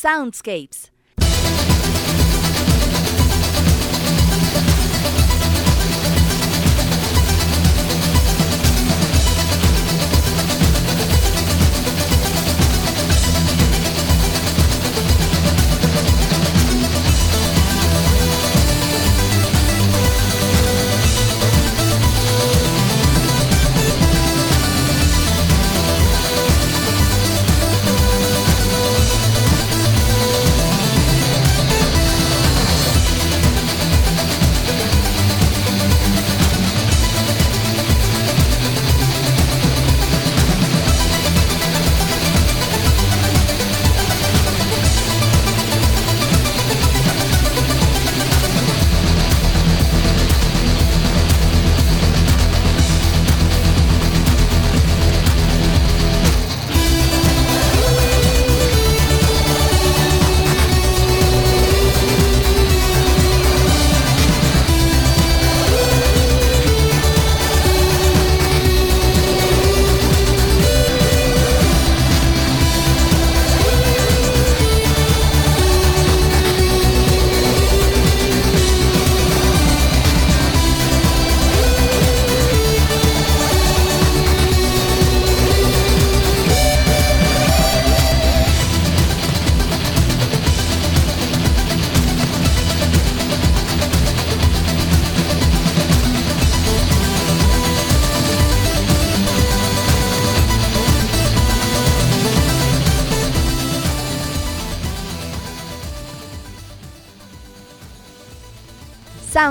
Soundscapes.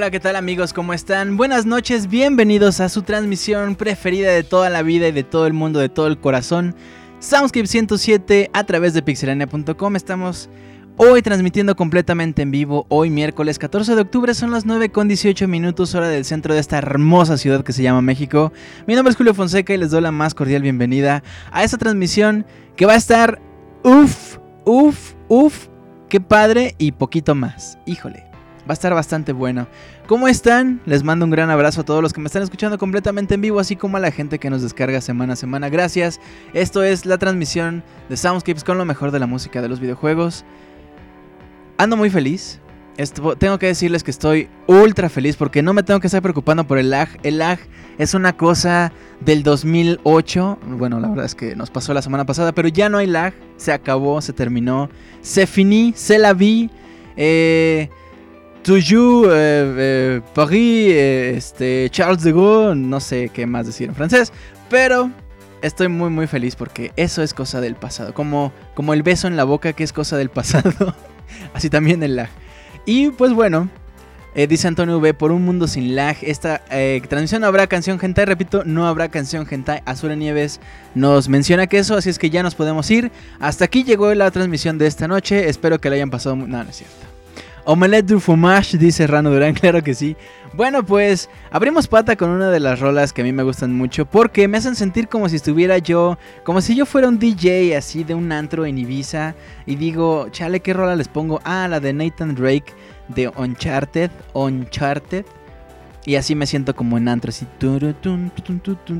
Hola, ¿qué tal amigos? ¿Cómo están? Buenas noches, bienvenidos a su transmisión preferida de toda la vida y de todo el mundo, de todo el corazón. Soundscape 107 a través de pixelania.com. Estamos hoy transmitiendo completamente en vivo. Hoy miércoles 14 de octubre son las 9 con 18 minutos hora del centro de esta hermosa ciudad que se llama México. Mi nombre es Julio Fonseca y les doy la más cordial bienvenida a esta transmisión que va a estar uff, uff, uff, qué padre y poquito más. Híjole. Va a estar bastante bueno. ¿Cómo están? Les mando un gran abrazo a todos los que me están escuchando completamente en vivo, así como a la gente que nos descarga semana a semana. Gracias. Esto es la transmisión de Soundscapes con lo mejor de la música de los videojuegos. Ando muy feliz. tengo que decirles que estoy ultra feliz porque no me tengo que estar preocupando por el lag. El lag es una cosa del 2008. Bueno, la verdad es que nos pasó la semana pasada, pero ya no hay lag. Se acabó, se terminó. Se finí, se la vi. Eh, Toujours, eh, eh, Paris, eh, este, Charles de Gaulle, no sé qué más decir en francés, pero estoy muy muy feliz porque eso es cosa del pasado, como, como el beso en la boca que es cosa del pasado, así también el lag. Y pues bueno, dice Antonio V, por un mundo sin lag, esta transmisión no habrá canción hentai, repito, no habrá canción hentai, Azura Nieves nos menciona que eso, así es que ya nos podemos ir. Hasta aquí llegó la transmisión de esta noche, espero que la hayan pasado... No, no es cierto. Omelette du fromage, dice Rano Durán, claro que sí. Bueno, pues abrimos pata con una de las rolas que a mí me gustan mucho porque me hacen sentir como si estuviera yo, como si yo fuera un DJ así de un antro en Ibiza y digo, chale, ¿qué rola les pongo? Ah, la de Nathan Drake de Uncharted, Uncharted. Y así me siento como en antro, así.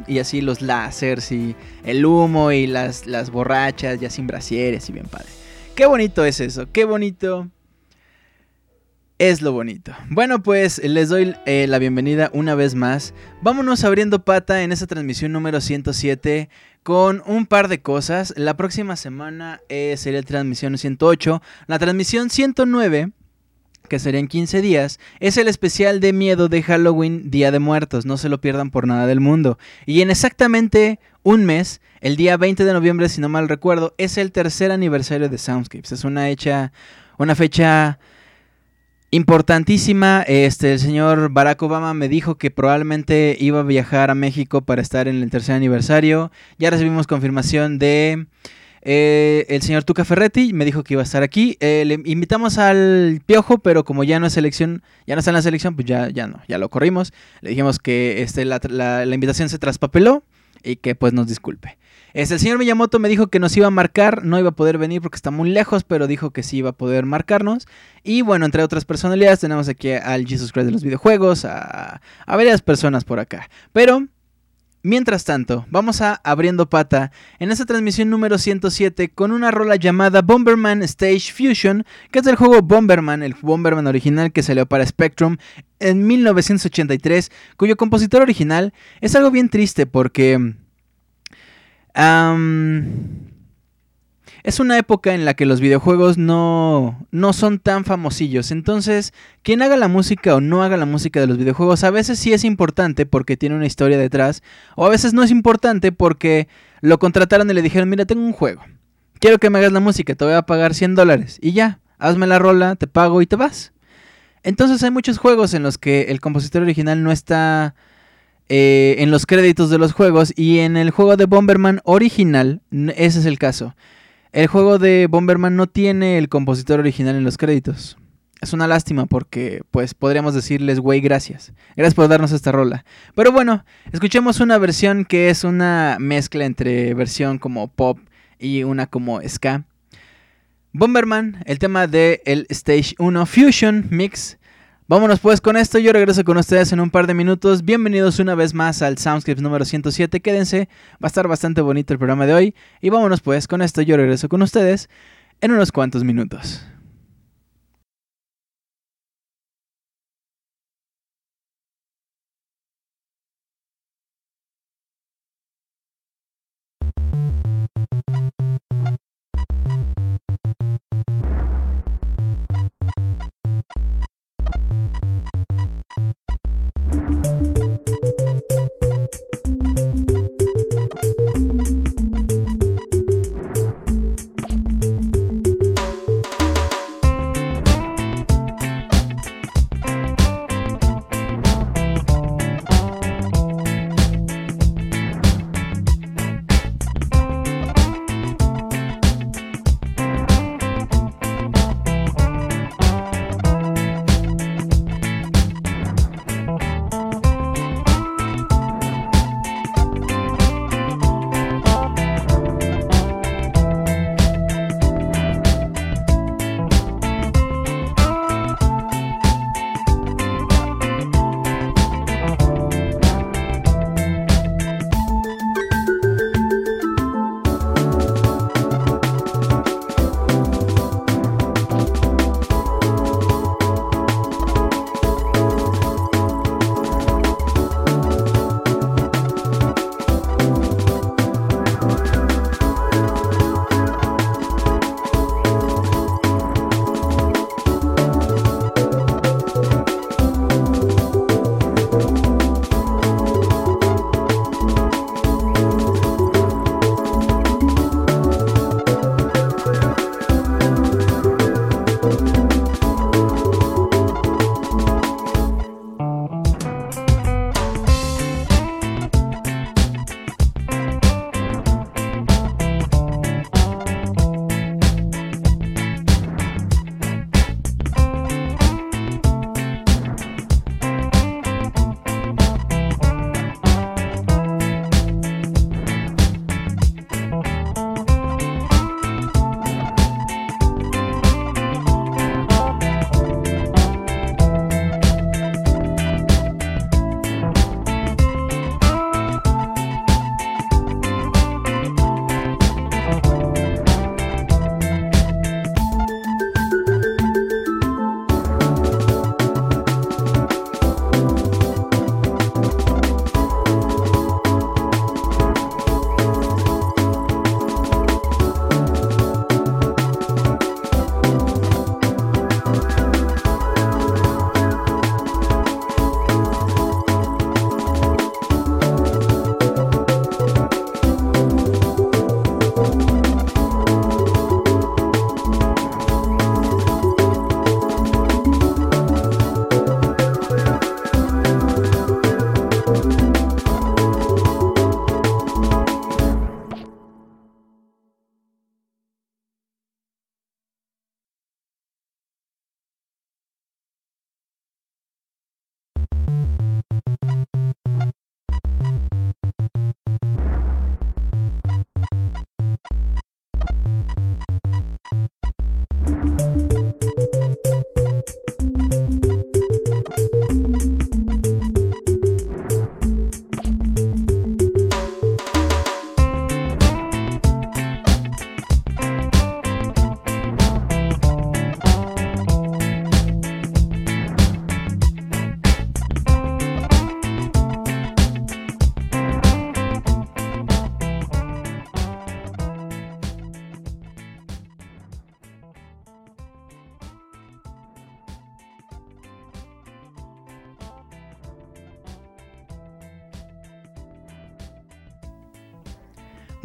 Y así los láseres y el humo y las, las borrachas ya sin brasieres y bien padre. Qué bonito es eso, qué bonito es lo bonito. Bueno, pues les doy eh, la bienvenida una vez más. Vámonos abriendo pata en esta transmisión número 107 con un par de cosas. La próxima semana eh, sería transmisión 108. La transmisión 109 que sería en 15 días, es el especial de miedo de Halloween Día de Muertos, no se lo pierdan por nada del mundo. Y en exactamente un mes, el día 20 de noviembre, si no mal recuerdo, es el tercer aniversario de Soundscapes. Es una hecha, una fecha Importantísima, este, el señor Barack Obama me dijo que probablemente iba a viajar a México para estar en el tercer aniversario. Ya recibimos confirmación de eh, el señor Tuca Ferretti, me dijo que iba a estar aquí. Eh, le invitamos al Piojo, pero como ya no es selección, ya no está en la selección, pues ya, ya no, ya lo corrimos. Le dijimos que este, la, la invitación se traspapeló y que pues nos disculpe. Este, el señor Miyamoto me dijo que nos iba a marcar, no iba a poder venir porque está muy lejos, pero dijo que sí iba a poder marcarnos. Y bueno, entre otras personalidades tenemos aquí al Jesus Christ de los videojuegos, a, a varias personas por acá. Pero Mientras tanto, vamos a abriendo pata en esta transmisión número 107 con una rola llamada Bomberman Stage Fusion, que es del juego Bomberman, el Bomberman original que salió para Spectrum en 1983, cuyo compositor original es algo bien triste porque es una época en la que los videojuegos no, no son tan famosillos. Entonces, quien haga la música o no haga la música de los videojuegos, a veces sí es importante porque tiene una historia detrás. O a veces no es importante porque lo contrataron y le dijeron, mira, tengo un juego. Quiero que me hagas la música, te voy a pagar 100 dólares. Y ya, hazme la rola, te pago y te vas. Entonces hay muchos juegos en los que el compositor original no está eh, en los créditos de los juegos y en el juego de Bomberman original, ese es el caso. El juego de Bomberman no tiene el compositor original en los créditos. Es una lástima porque, pues, podríamos decirles, güey, gracias. Gracias por darnos esta rola. Pero bueno, escuchemos una versión que es una mezcla entre versión como pop y una como ska. Bomberman, el tema de Stage 1 Fusion Mix Vámonos pues con esto, yo regreso con ustedes en un par de minutos. Bienvenidos una vez más al Soundscripts número 107. Quédense, va a estar bastante bonito el programa de hoy. Y vámonos pues con esto, yo regreso con ustedes en unos cuantos minutos.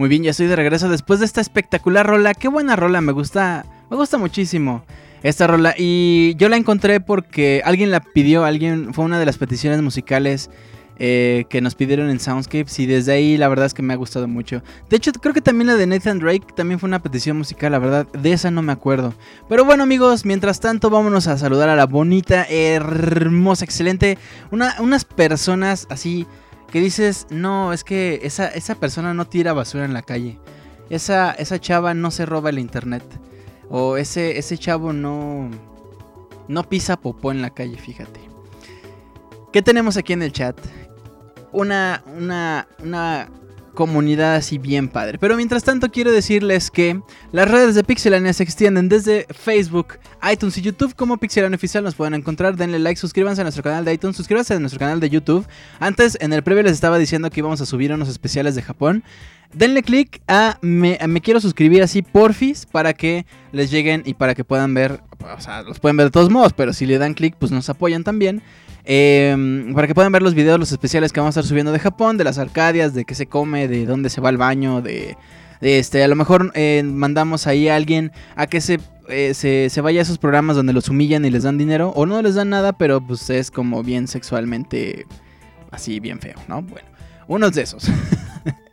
Muy bien, ya estoy de regreso después de esta espectacular rola. Qué buena rola, me gusta, me gusta muchísimo esta rola. Y yo la encontré porque alguien la pidió, alguien fue una de las peticiones musicales eh, que nos pidieron en Soundscapes y desde ahí la verdad es que me ha gustado mucho. De hecho, creo que también la de Nathan Drake también fue una petición musical, la verdad, de esa no me acuerdo. Pero bueno amigos, mientras tanto vámonos a saludar a la bonita, hermosa, excelente, unas personas así que dices, no, es que esa, esa persona no tira basura en la calle. Esa, esa chava no se roba el internet. O ese, ese chavo no, no pisa popó en la calle, fíjate. ¿Qué tenemos aquí en el chat? Una, una, una comunidad así bien padre. Pero mientras tanto quiero decirles que las redes de Pixelania se extienden desde Facebook, iTunes y YouTube como Pixelania Oficial. Nos pueden encontrar, denle like, suscríbanse a nuestro canal de iTunes, suscríbanse a nuestro canal de YouTube. Antes, en el previo les estaba diciendo que íbamos a subir unos especiales de Japón. Denle click a me, quiero suscribir así porfis para que les lleguen y para que puedan ver, o sea, los pueden ver de todos modos, pero si le dan click pues nos apoyan también. Em, para que puedan ver los videos, los especiales que vamos a estar subiendo de Japón, de las Arcadias, de qué se come, de dónde se va al baño, de, este, a lo mejor eh, mandamos ahí a alguien a que eh, se, se, vaya a esos programas donde los humillan y les dan dinero, o no les dan nada, pero pues es como bien sexualmente así, bien feo, ¿no? Bueno, unos de esos.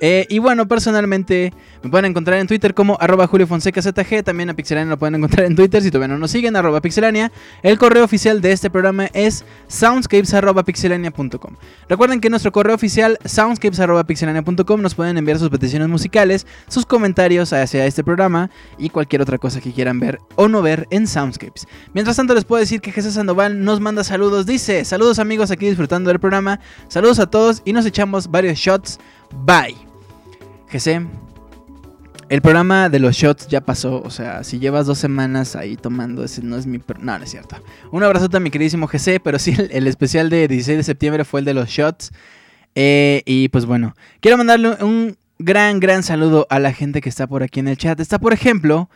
Eh, y bueno, personalmente me pueden encontrar en Twitter como arroba ZG. También a Pixelania lo pueden encontrar en Twitter si todavía no nos siguen, arroba Pixelania. El correo oficial de este programa es soundscapes.pixelania.com. Recuerden que nuestro correo oficial soundscapes.pixelania.com nos pueden enviar sus peticiones musicales, sus comentarios hacia este programa y cualquier otra cosa que quieran ver o no ver en Soundscapes. Mientras tanto les puedo decir que Jesús Sandoval nos manda saludos. Dice, saludos amigos aquí disfrutando del programa. Saludos a todos y nos echamos varios shots Bye. GC. El programa de los shots ya pasó. O sea, si llevas dos semanas ahí tomando, ese no es mi. No, no es cierto. Un abrazo a mi queridísimo GC. Pero sí, el, especial de 16 de septiembre fue el de los shots. Eh, y pues bueno, quiero mandarle un gran, gran saludo a la gente que está por aquí en el chat. Está, por ejemplo,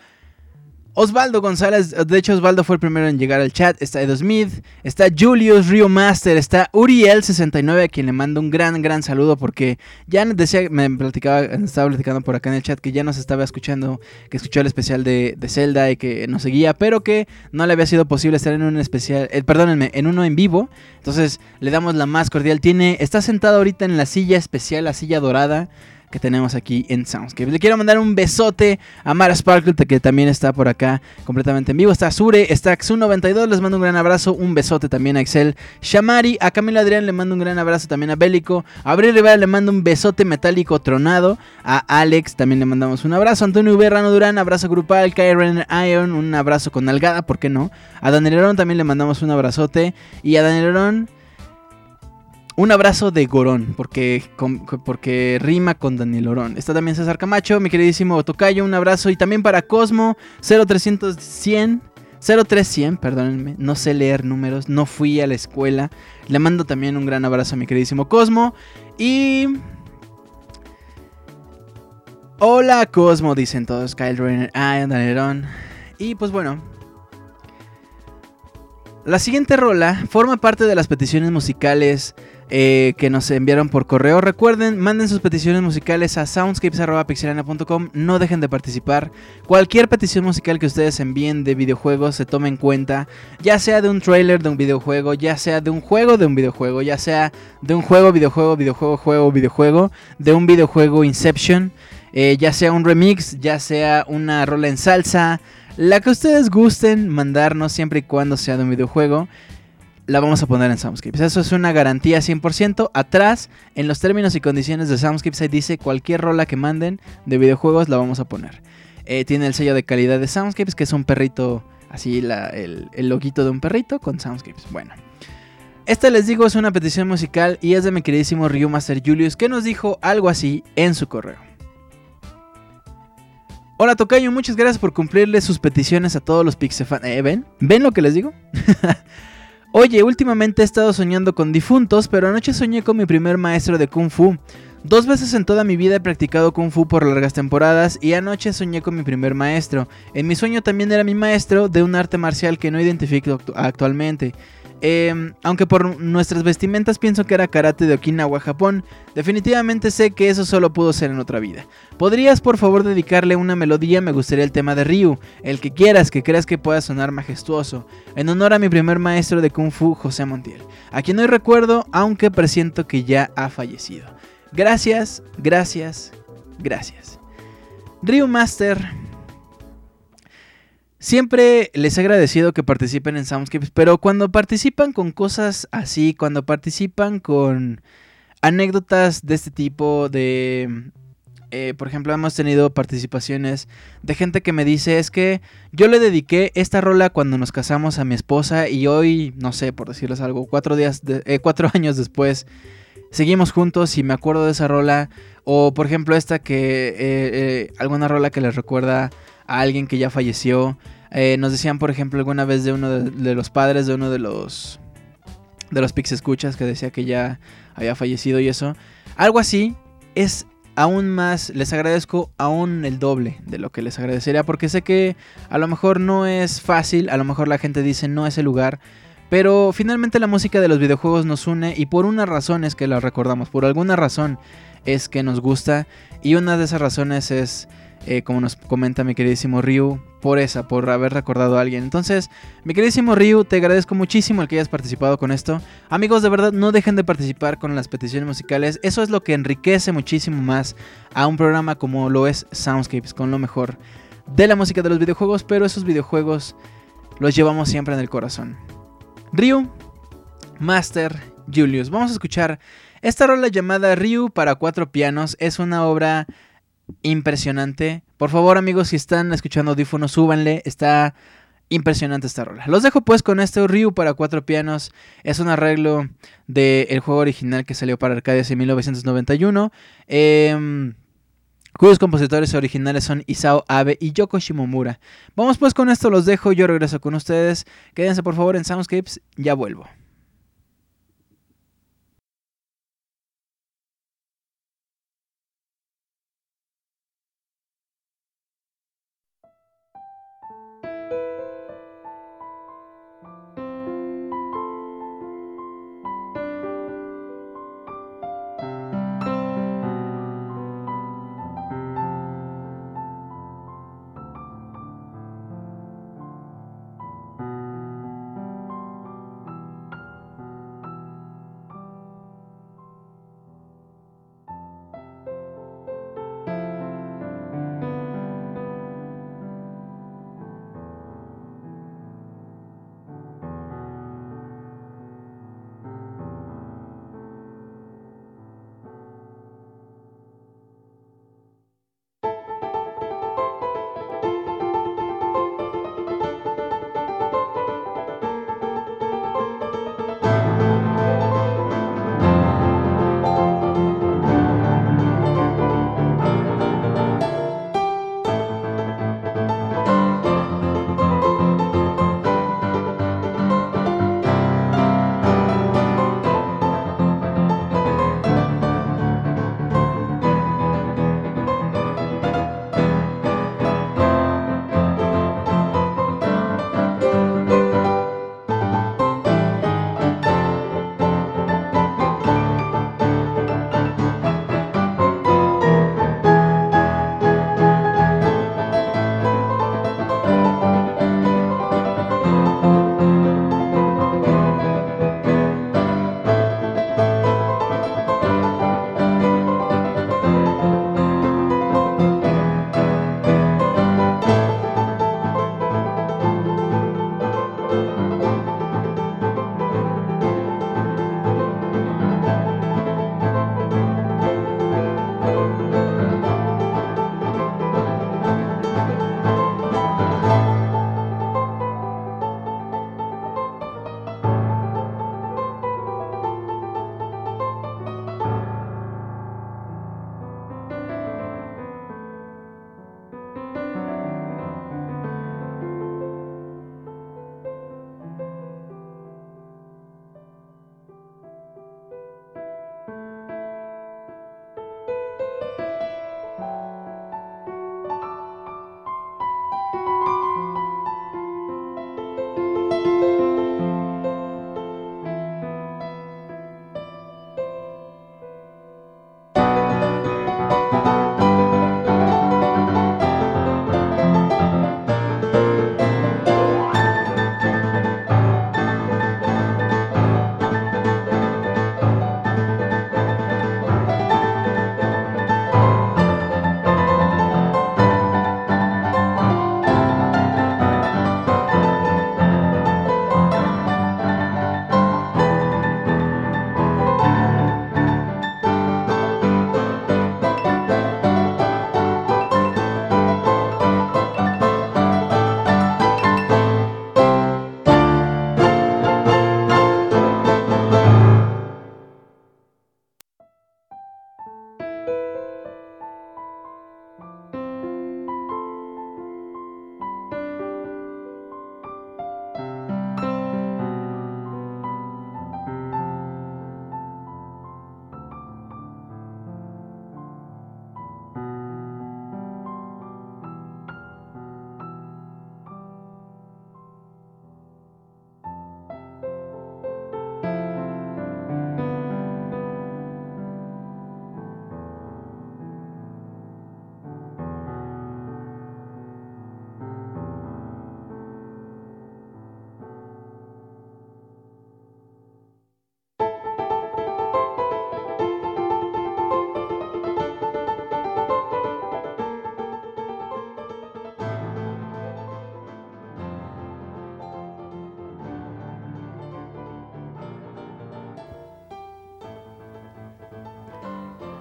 Osvaldo González, de hecho Osvaldo fue el primero en llegar al chat, está Edo Smith, está Julius Rio Master, está Uriel69 a quien le mando un gran gran saludo porque ya decía, me platicaba, estaba platicando por acá en el chat que ya nos estaba escuchando, que escuchó el especial de, Zelda y que nos seguía, pero que no le había sido posible estar en un especial, eh, perdónenme, en uno en vivo, entonces le damos la más cordial, tiene, está sentado ahorita en la silla especial, la silla dorada, que tenemos aquí en Soundscape. Le quiero mandar un besote a Mara Sparkle, que también está por acá completamente en vivo. Está Sure, está Xu92, les mando un gran abrazo. Un besote también a Excel. Shamari, a Camila Adrián le mando un gran abrazo también a Bélico. A Abril Rivera le mando un besote metálico tronado. A Alex también le mandamos un abrazo. Antonio Rano Durán, abrazo grupal. Kyren Iron, un abrazo con nalgada, ¿por qué no? A Daniel también le mandamos un abrazote. Y a Daniel un abrazo de Gorón, porque, rima con Daniel Orón. Está también César Camacho, mi queridísimo Tocayo, un abrazo. Y también para Cosmo, 0300 0300, perdónenme, no sé leer números, no fui a la escuela. Le mando también un gran abrazo a mi queridísimo Cosmo. Y... Hola Cosmo, dicen todos. Kyle Rainer, ah, Daniel Y pues bueno, la siguiente rola forma parte de las peticiones musicales eh, que nos enviaron por correo. Recuerden, manden sus peticiones musicales a soundscapes.pixelania.com. No dejen de participar. Cualquier petición musical que ustedes envíen de videojuegos se tome en cuenta. Ya sea de un trailer de un videojuego, ya sea de un juego de un videojuego, ya sea de un juego, videojuego, videojuego, juego, videojuego, de un videojuego Inception. Eh, ya sea un remix, ya sea una rola en salsa. La que ustedes gusten mandarnos siempre y cuando sea de un videojuego la vamos a poner en Soundscapes. Eso es una garantía 100%. Atrás, en los términos y condiciones de Soundscapes, ahí dice cualquier rola que manden de videojuegos la vamos a poner. Eh, tiene el sello de calidad de Soundscapes, que es un perrito, así el, el loguito de un perrito con Soundscapes. Bueno. Esta les digo es una petición musical y es de mi queridísimo Ryu Master Julius que nos dijo algo así en su correo. Hola Tocayo, muchas gracias por cumplirle sus peticiones a todos los Pixefans. ¿Eh, ¿Ven? ¿Ven lo que les digo? Oye, últimamente he estado soñando con difuntos, pero anoche soñé con mi primer maestro de Kung Fu. Dos veces en toda mi vida he practicado Kung Fu por largas temporadas y anoche soñé con mi primer maestro. En mi sueño también era mi maestro de un arte marcial que no identifico actualmente. Em, aunque por nuestras vestimentas pienso que era karate de Okinawa, Japón, definitivamente sé que eso solo pudo ser en otra vida. ¿Podrías por favor dedicarle una melodía? Me gustaría el tema de Ryu, el que quieras, que creas que pueda sonar majestuoso, en honor a mi primer maestro de Kung Fu, José Montiel, a quien hoy recuerdo, aunque presiento que ya ha fallecido. Gracias, gracias, gracias. Ryu Master Siempre les he agradecido que participen en Soundscapes, pero cuando participan con cosas así, cuando participan con anécdotas de este tipo, de... Eh, por ejemplo, hemos tenido participaciones de gente que me dice, es que yo le dediqué esta rola cuando nos casamos a mi esposa y hoy, no sé, por decirles algo, cuatro, días eh, cuatro años después, seguimos juntos y me acuerdo de esa rola. O por ejemplo esta que, eh, alguna rola que les recuerda a alguien que ya falleció. Eh, nos decían, por ejemplo, alguna vez de uno de, los padres de uno de los de los Pix Escuchas que decía que ya había fallecido y eso. Algo así es aún más, les agradezco aún el doble de lo que les agradecería porque sé que a lo mejor no es fácil, a lo mejor la gente dice no es el lugar, pero finalmente la música de los videojuegos nos une y por una razón es que la recordamos, por alguna razón es que nos gusta y una de esas razones es eh, como nos comenta mi queridísimo Ryu, por esa, por haber recordado a alguien. Entonces, mi queridísimo Ryu, te agradezco muchísimo el que hayas participado con esto. Amigos, de verdad, no dejen de participar con las peticiones musicales. Eso es lo que enriquece muchísimo más a un programa como lo es Soundscapes, con lo mejor de la música de los videojuegos, pero esos videojuegos los llevamos siempre en el corazón. Ryu, Master, Julius. Vamos a escuchar esta rola llamada Ryu para cuatro pianos. Es una obra impresionante. Por favor, amigos, si están escuchando audífonos, súbanle. Está impresionante esta rola. Los dejo pues con este Ryu para cuatro pianos. Es un arreglo del juego original que salió para Arcadias en 1991. Em, cuyos compositores originales son Isao Abe y Yoko Shimomura. Vamos pues con esto, los dejo. Yo regreso con ustedes. Quédense por favor en Soundscapes. Ya vuelvo.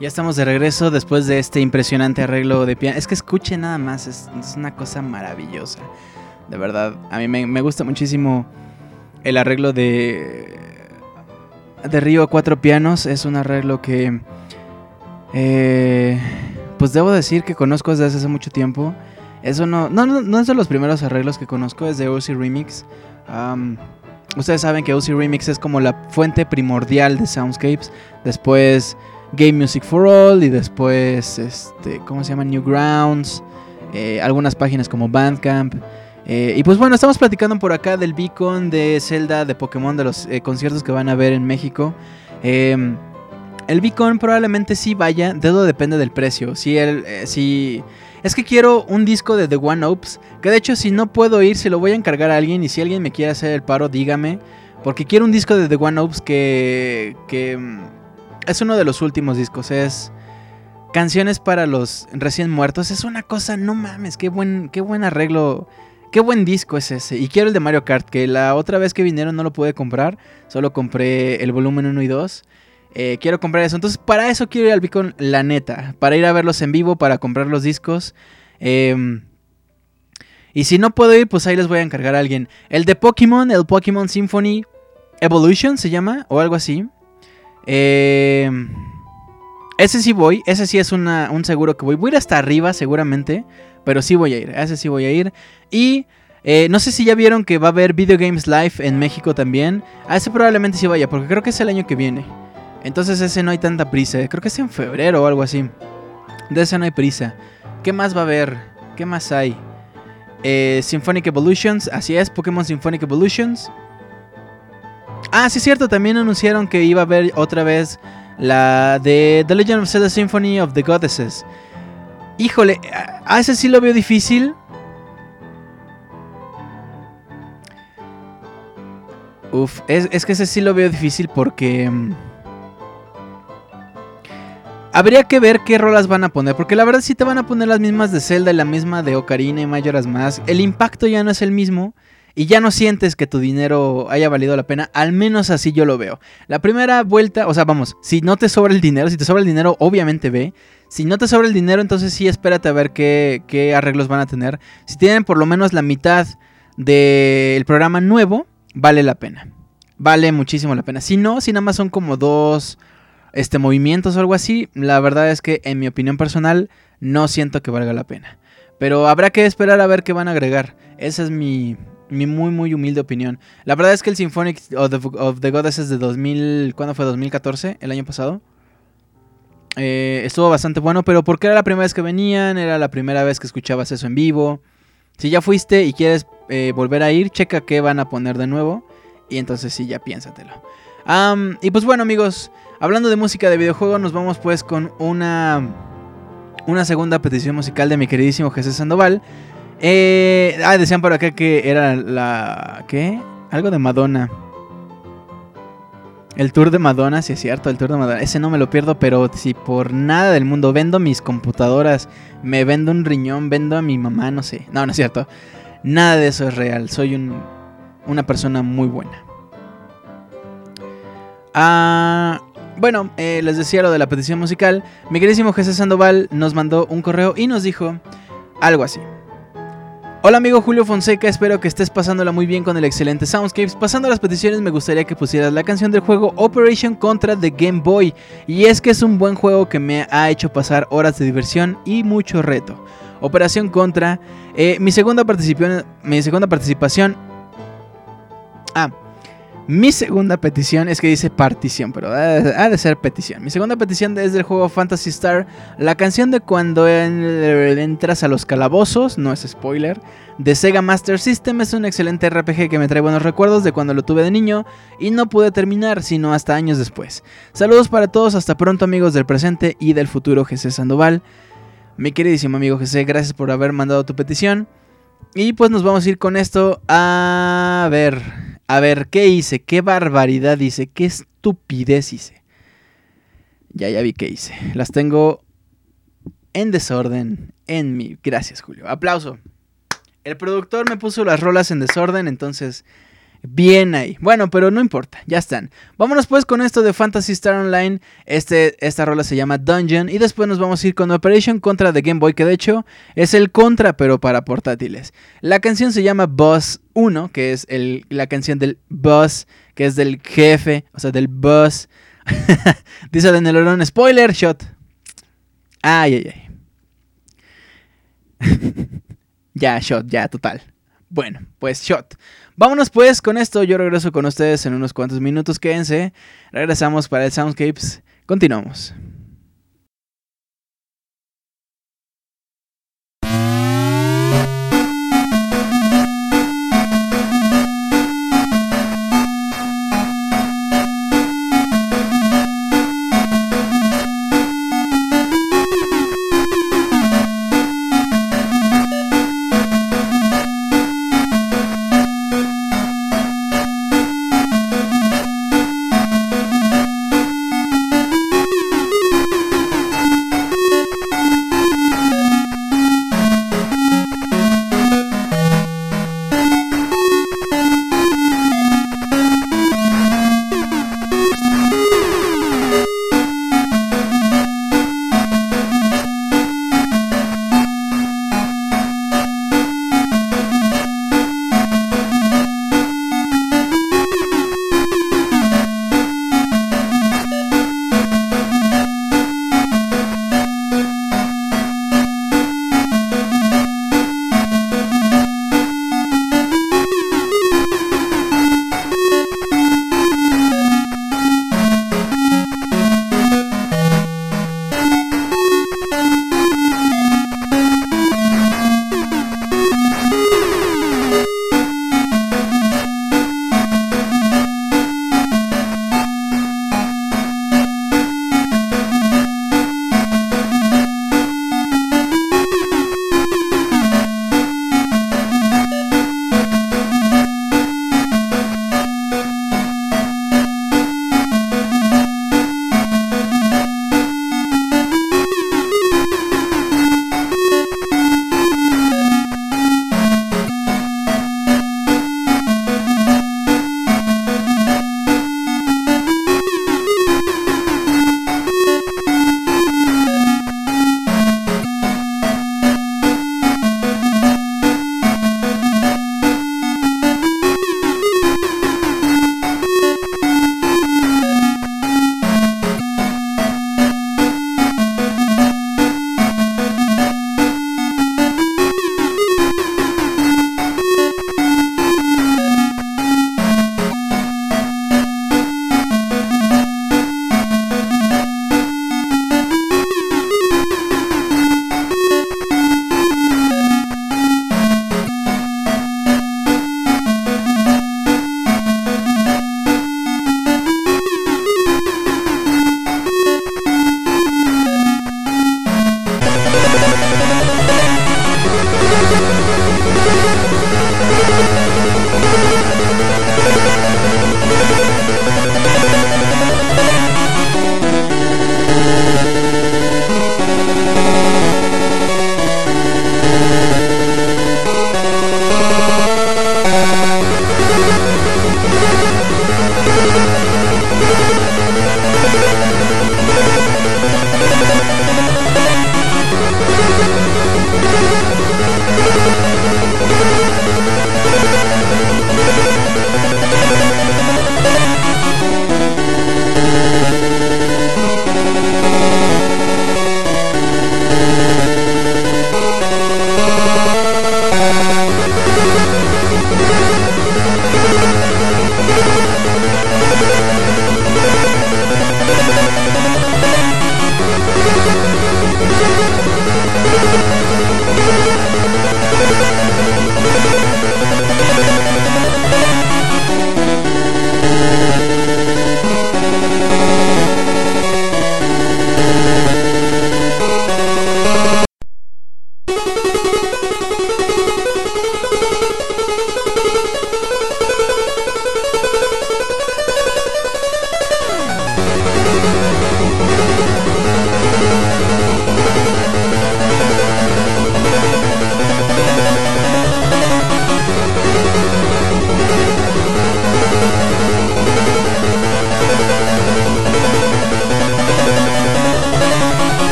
Ya estamos de regreso después de este impresionante arreglo de piano. Es que escuche nada más, es, una cosa maravillosa. De verdad, a mí me, gusta muchísimo el arreglo de, de Río a cuatro pianos. Es un arreglo que, eh, pues debo decir que conozco desde hace mucho tiempo. Eso no, no, no, es de los primeros arreglos que conozco, es de OC Remix. ustedes saben que OC Remix es como la fuente primordial de Soundscapes. Después Game Music for All y después, este, ¿cómo se llama? Newgrounds, eh, algunas páginas como Bandcamp. Eh, y pues bueno, estamos platicando por acá del beacon de Zelda, de Pokémon, de los eh, conciertos que van a ver en México. Em, el beacon probablemente sí vaya, todo depende del precio. Si, el, si es que quiero un disco de The One Ops, que de hecho si no puedo ir, se lo voy a encargar a alguien y si alguien me quiere hacer el paro, dígame. Porque quiero un disco de The One Ops que, que es uno de los últimos discos. Es canciones para los recién muertos. Es una cosa, no mames, qué buen, qué buen arreglo. Qué buen disco es ese. Y quiero el de Mario Kart, que la otra vez que vinieron no lo pude comprar. Solo compré el volumen 1 y 2. Eh, quiero comprar eso. Entonces, para eso quiero ir al Beacon, la neta. Para ir a verlos en vivo, para comprar los discos. Em, y si no puedo ir, pues ahí les voy a encargar a alguien. El de Pokémon, el Pokémon Symphony Evolution se llama, o algo así. Eh, ese sí voy, ese sí es un seguro que voy. Voy a ir hasta arriba seguramente, pero sí voy a ir, ese sí voy a ir. Y eh, no sé si ya vieron que va a haber Video Games Live en México también. A ese probablemente sí vaya, porque creo que es el año que viene. Entonces ese no hay tanta prisa, creo que es en febrero o algo así. De ese no hay prisa. ¿Qué más va a haber? ¿Qué más hay? Eh, Symphonic Evolutions, así es, Pokémon Symphonic Evolutions. Ah, sí cierto, también anunciaron que iba a haber otra vez la de The Legend of Zelda Symphony of the Goddesses. Híjole, ese sí lo veo difícil. Uf, es, que ese sí lo veo difícil porque... Mm, habría que ver qué rolas van a poner, porque la verdad si te van a poner las mismas de Zelda y la misma de Ocarina y Majora's Mask, el impacto ya no es el mismo y ya no sientes que tu dinero haya valido la pena, al menos así yo lo veo. La primera vuelta, o sea, vamos, si no te sobra el dinero, si te sobra el dinero, obviamente ve. Si no te sobra el dinero, entonces sí espérate a ver qué, qué arreglos van a tener. Si tienen por lo menos la mitad del programa nuevo, vale la pena. Vale muchísimo la pena. Si no, si nada más son como dos este, movimientos o algo así, la verdad es que en mi opinión personal no siento que valga la pena. Pero habrá que esperar a ver qué van a agregar. Esa es mi, mi muy, muy humilde opinión. La verdad es que el Symphonic of the, of the Goddesses de 2000, ¿cuándo fue? 2014, el año pasado. Eh, estuvo bastante bueno, pero porque era la primera vez que venían, era la primera vez que escuchabas eso en vivo. Si ya fuiste y quieres eh, volver a ir, checa qué van a poner de nuevo. Y entonces sí, ya piénsatelo. y pues bueno amigos, hablando de música de videojuego, nos vamos pues con una, una segunda petición musical de mi queridísimo Jesús Sandoval. Eh, ah, decían por acá que era la... ¿Qué? Algo de Madonna. El tour de Madonna, sí es cierto, el tour de Madonna. Ese no me lo pierdo, pero si por nada del mundo vendo mis computadoras, me vendo un riñón, vendo a mi mamá, no sé. No, no es cierto. Nada de eso es real. Soy un, una persona muy buena. Ah, bueno, eh, les decía lo de la petición musical. Mi queridísimo Jesús Sandoval nos mandó un correo y nos dijo algo así. Hola amigo Julio Fonseca, espero que estés pasándola muy bien con el excelente Soundscapes. Pasando a las peticiones, me gustaría que pusieras la canción del juego Operation Contra de Game Boy. Y es que es un buen juego que me ha hecho pasar horas de diversión y mucho reto. Operación Contra, eh, mi, segunda participación, mi segunda participación... Ah, mi segunda petición es que dice partición, pero ha de ser petición. Mi segunda petición es del juego Fantasy Star. La canción de cuando entras a los calabozos, no es spoiler, de Sega Master System es un excelente RPG que me trae buenos recuerdos de cuando lo tuve de niño y no pude terminar sino hasta años después. Saludos para todos, hasta pronto amigos del presente y del futuro GC Sandoval. Mi queridísimo amigo GC, gracias por haber mandado tu petición. Y pues nos vamos a ir con esto a ver. A ver, ¿qué hice? ¿Qué barbaridad hice? ¿Qué estupidez hice? Ya, ya vi qué hice. Las tengo en desorden en mi... Gracias, Julio. Aplauso. El productor me puso las rolas en desorden, entonces... Bien ahí. Bueno, pero no importa, ya están. Vámonos pues con esto de Fantasy Star Online. Este, esta rola se llama Dungeon. Y después nos vamos a ir con Operation Contra de Game Boy, que de hecho es el contra, pero para portátiles. La canción se llama Boss 1, que es el, la canción del boss, que es del jefe, o sea, del boss. Dice Denelorón, spoiler shot. Ay, ay, ay. ya, shot, ya, total. Bueno, pues shot. Vámonos pues con esto. Yo regreso con ustedes en unos cuantos minutos. Quédense. Regresamos para el Soundscapes. Continuamos.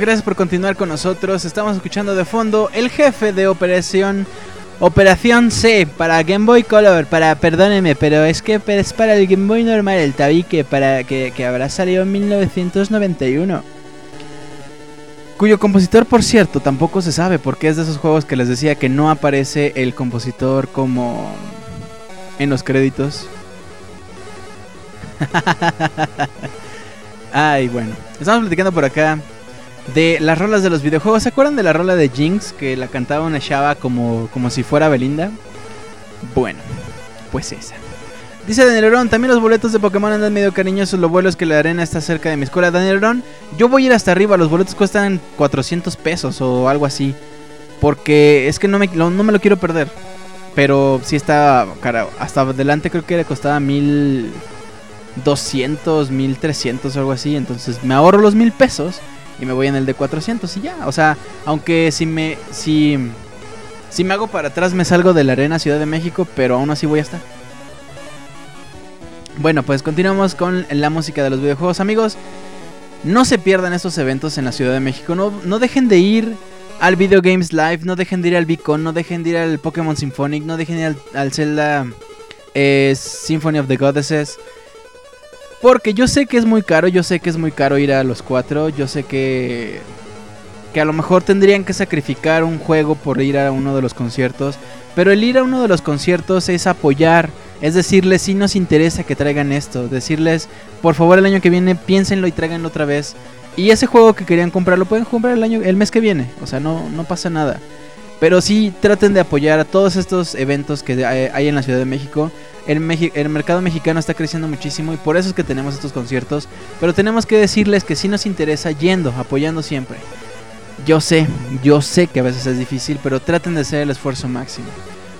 Gracias por continuar con nosotros. Estamos escuchando de fondo el jefe de operación Operación C para Game Boy Color, para perdóneme, pero es que es para el Game Boy normal, el tabique, para que, que habrá salido en 1991. Cuyo compositor, por cierto, tampoco se sabe, porque es de esos juegos que les decía que no aparece el compositor como en los créditos. Ay, bueno. Estamos platicando por acá de las rolas de los videojuegos. ¿Se acuerdan de la rola de Jinx que la cantaba una chava como, como si fuera Belinda? Bueno, pues esa. Dice Daniel Ron, también los boletos de Pokémon andan medio cariñosos, lo bueno es que la arena está cerca de mi escuela. Daniel Ron, yo voy a ir hasta arriba, los boletos cuestan 400 pesos o algo así. Porque es que no me, no me lo quiero perder. Pero sí está cara, hasta adelante creo que le costaba 1200, 1300 o algo así. Entonces me ahorro los mil pesos y me voy en el de 400 y ya. O sea, aunque si me, si, si me hago para atrás me salgo de la arena Ciudad de México, pero aún así voy a estar. Bueno, pues continuamos con la música de los videojuegos, amigos. No se pierdan estos eventos en la Ciudad de México. No, no dejen de ir al Video Games Live, no dejen de ir al Beacon, no dejen de ir al Pokémon Symphonic, no dejen de ir al, Zelda eh, Symphony of the Goddesses. Porque yo sé que es muy caro, yo sé que es muy caro ir a los cuatro, yo sé que que a lo mejor tendrían que sacrificar un juego por ir a uno de los conciertos, pero el ir a uno de los conciertos es apoyar, es decirles si nos interesa que traigan esto, decirles por favor el año que viene piénsenlo y tráiganlo otra vez. Y ese juego que querían comprar lo pueden comprar el año el mes que viene, o sea, no no pasa nada. Pero sí traten de apoyar a todos estos eventos que hay en la Ciudad de México. El, mercado mexicano está creciendo muchísimo y por eso es que tenemos estos conciertos. Pero tenemos que decirles que sí nos interesa yendo, apoyando siempre. Yo sé, yo sé que a veces es difícil, pero traten de hacer el esfuerzo máximo.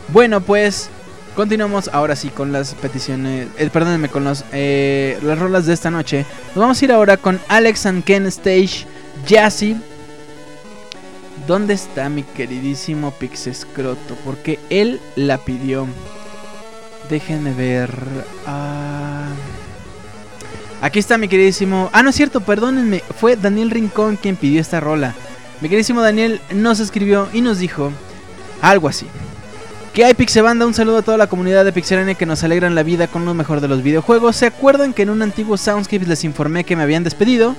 Bueno, pues continuamos ahora sí con las peticiones, eh, perdónenme, con los, eh, las rolas de esta noche. Nos vamos a ir ahora con Alex and Ken Stage Jazzy. ¿Dónde está mi queridísimo Pixescroto? Porque él la pidió. Déjenme ver. Ah, aquí está mi queridísimo. Ah, no es cierto, perdónenme. Fue Daniel Rincón quien pidió esta rola. Mi queridísimo Daniel nos escribió y nos dijo algo así. ¿Qué hay Pixebanda? Un saludo a toda la comunidad de Pixelania que nos alegran la vida con lo mejor de los videojuegos. ¿Se acuerdan que en un antiguo Soundscape les informé que me habían despedido?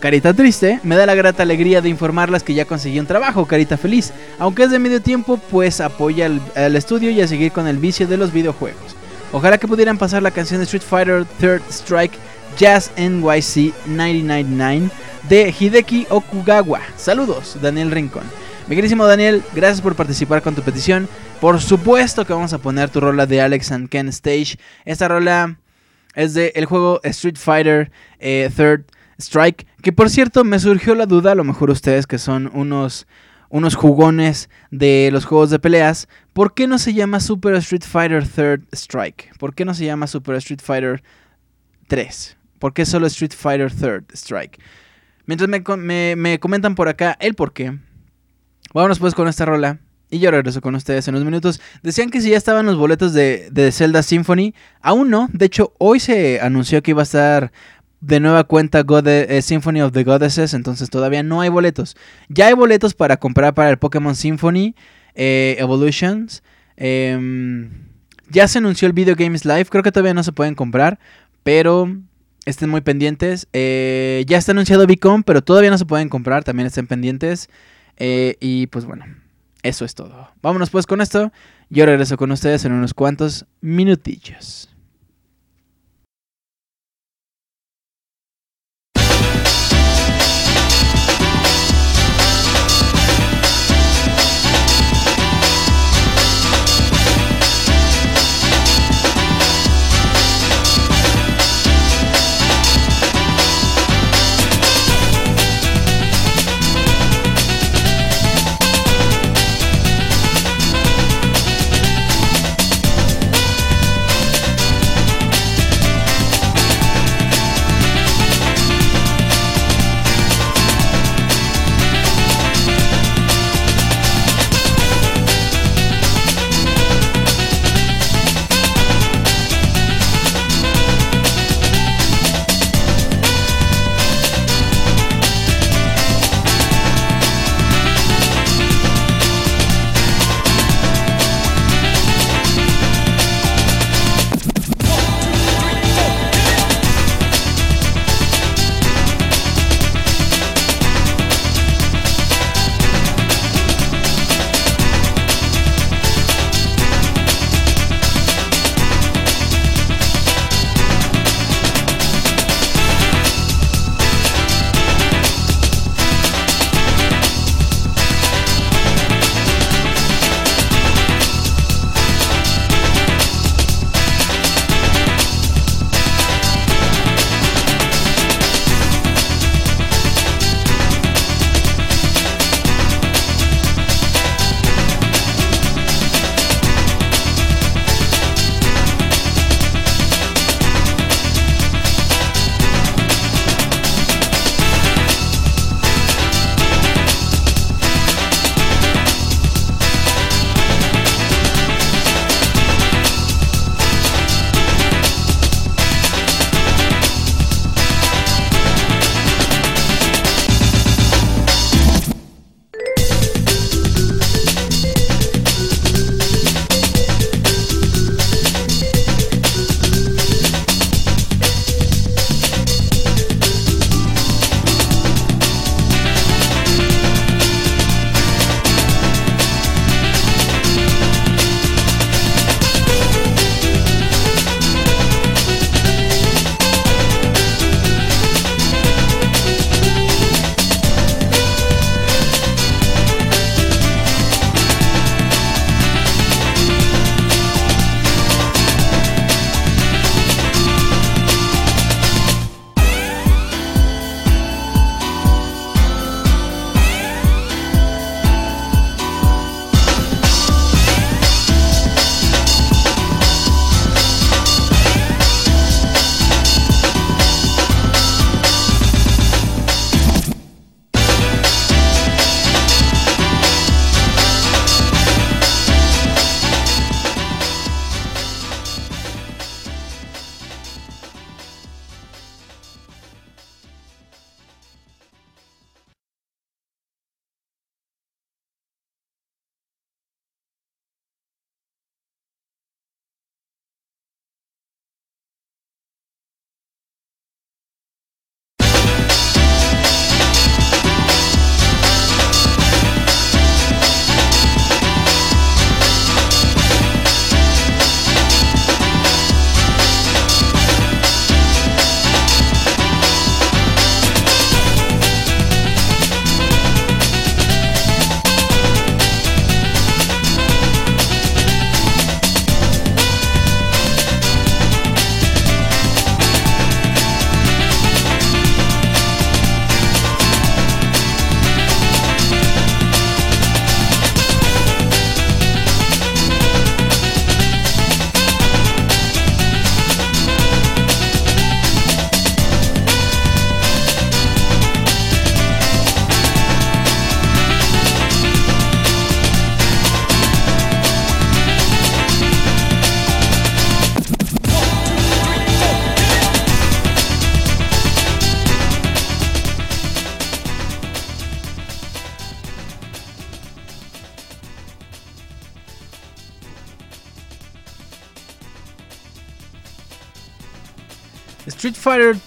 Carita triste, me da la grata alegría de informarlas que ya conseguí un trabajo, carita feliz. Aunque es de medio tiempo, pues apoya al, estudio y a seguir con el vicio de los videojuegos. Ojalá que pudieran pasar la canción de Street Fighter Third Strike Jazz NYC 999 de Hideki Okugawa. Saludos, Daniel Rincón. Mi querísimo Daniel, gracias por participar con tu petición. Por supuesto que vamos a poner tu rola de Alex and Ken Stage. Esta rola es de juego Street Fighter eh, Third Strike. Que por cierto, me surgió la duda, a lo mejor ustedes que son unos, unos jugones de los juegos de peleas, ¿por qué no se llama Super Street Fighter Third Strike? ¿Por qué no se llama Super Street Fighter 3? ¿Por qué solo Street Fighter Third Strike? Mientras me, me, comentan por acá el por qué, vámonos pues con esta rola. Y yo regreso con ustedes en unos minutos. Decían que si ya estaban los boletos de, de Zelda Symphony. Aún no. De hecho, hoy se anunció que iba a estar de nueva cuenta God eh, Symphony of the Goddesses, entonces todavía no hay boletos. Ya hay boletos para comprar para el Pokémon Symphony eh, Evolutions. Em, ya se anunció el Video Games Live, creo que todavía no se pueden comprar, pero estén muy pendientes. Eh, ya está anunciado Vicom, pero todavía no se pueden comprar, también estén pendientes. y pues bueno, eso es todo. Vámonos pues con esto. Yo regreso con ustedes en unos cuantos minutillos.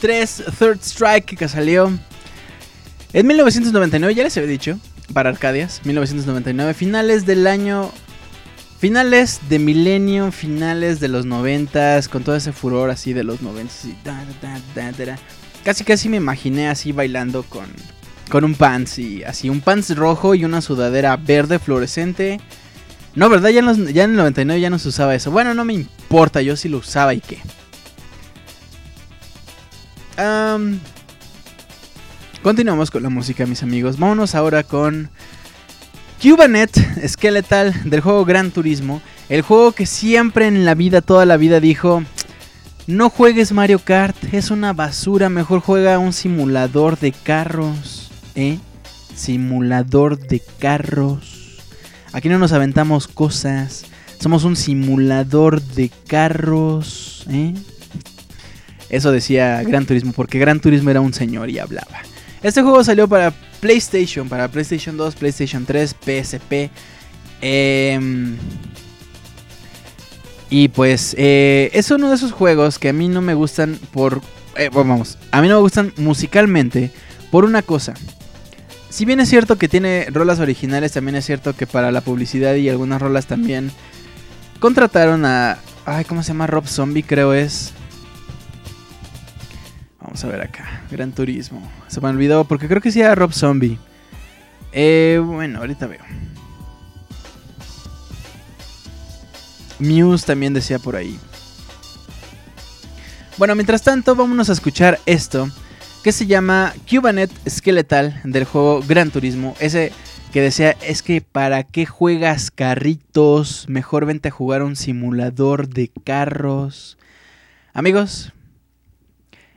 3 Third Strike que salió en 1999, ya les había dicho, para Arcadias, 1999, finales del año Finales de milenio, finales de los noventas, con todo ese furor así de los noventas. Casi casi me imaginé así bailando con, con un pants y así, un pants rojo y una sudadera verde fluorescente. No, ¿verdad? Ya en, ya en el 99 ya no se usaba eso. Bueno, no me importa, yo sí lo usaba y qué. Continuamos con la música, mis amigos. Vámonos ahora con Cubanet Skeletal del juego Gran Turismo. El juego que siempre en la vida, toda la vida dijo, no juegues Mario Kart, es una basura, mejor juega un simulador de carros. ¿Eh? Simulador de carros. Aquí no nos aventamos cosas. Somos un simulador de carros. ¿eh? Eso decía Gran Turismo, porque Gran Turismo era un señor y hablaba. Este juego salió para PlayStation, para PlayStation 2, PlayStation 3, PSP. Em, y pues eh, es uno de esos juegos que a mí no me gustan por... Eh, vamos, a mí no me gustan musicalmente por una cosa. Si bien es cierto que tiene rolas originales, también es cierto que para la publicidad y algunas rolas también contrataron a... Ay, ¿cómo se llama? Rob Zombie creo es. Vamos a ver acá. Gran Turismo. Se me olvidó porque creo que sí Rob Zombie. Eh, bueno, ahorita veo. Muse también decía por ahí. Bueno, mientras tanto, vámonos a escuchar esto. Que se llama Cubanet Skeletal del juego Gran Turismo. Ese que decía, es que para qué juegas carritos, mejor vente a jugar un simulador de carros. Amigos,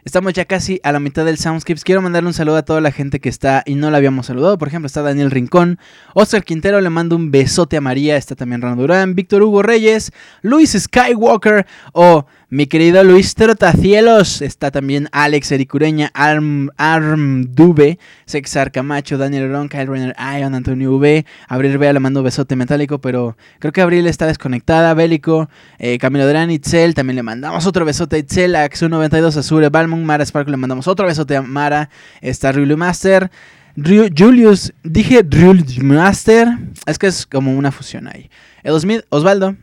Estamos ya casi a la mitad del Soundscapes. Quiero mandarle un saludo a toda la gente que está y no la habíamos saludado. Por ejemplo, está Daniel Rincón, Oscar Quintero, le mando un besote a María, está también Rano Durán, Víctor Hugo Reyes, Luis Skywalker o mi querido Luis Trotacielos, está también Alex Ericureña, Arm, Arm Dube, Sexar Camacho, Daniel Ron, Kyle Renner, Ion, Antonio V, Abril Vea le mando besote metálico, pero creo que Abril está desconectada, Bélico, eh, Camilo Durán, Itzel, también le mandamos otro besote a Itzel, Axu92, Azure, Balmon, Mara Sparkle, le mandamos otro besote a Mara, está Rulu Master, Julius, dije Julius Master, es que es como una fusión ahí. Osvaldo,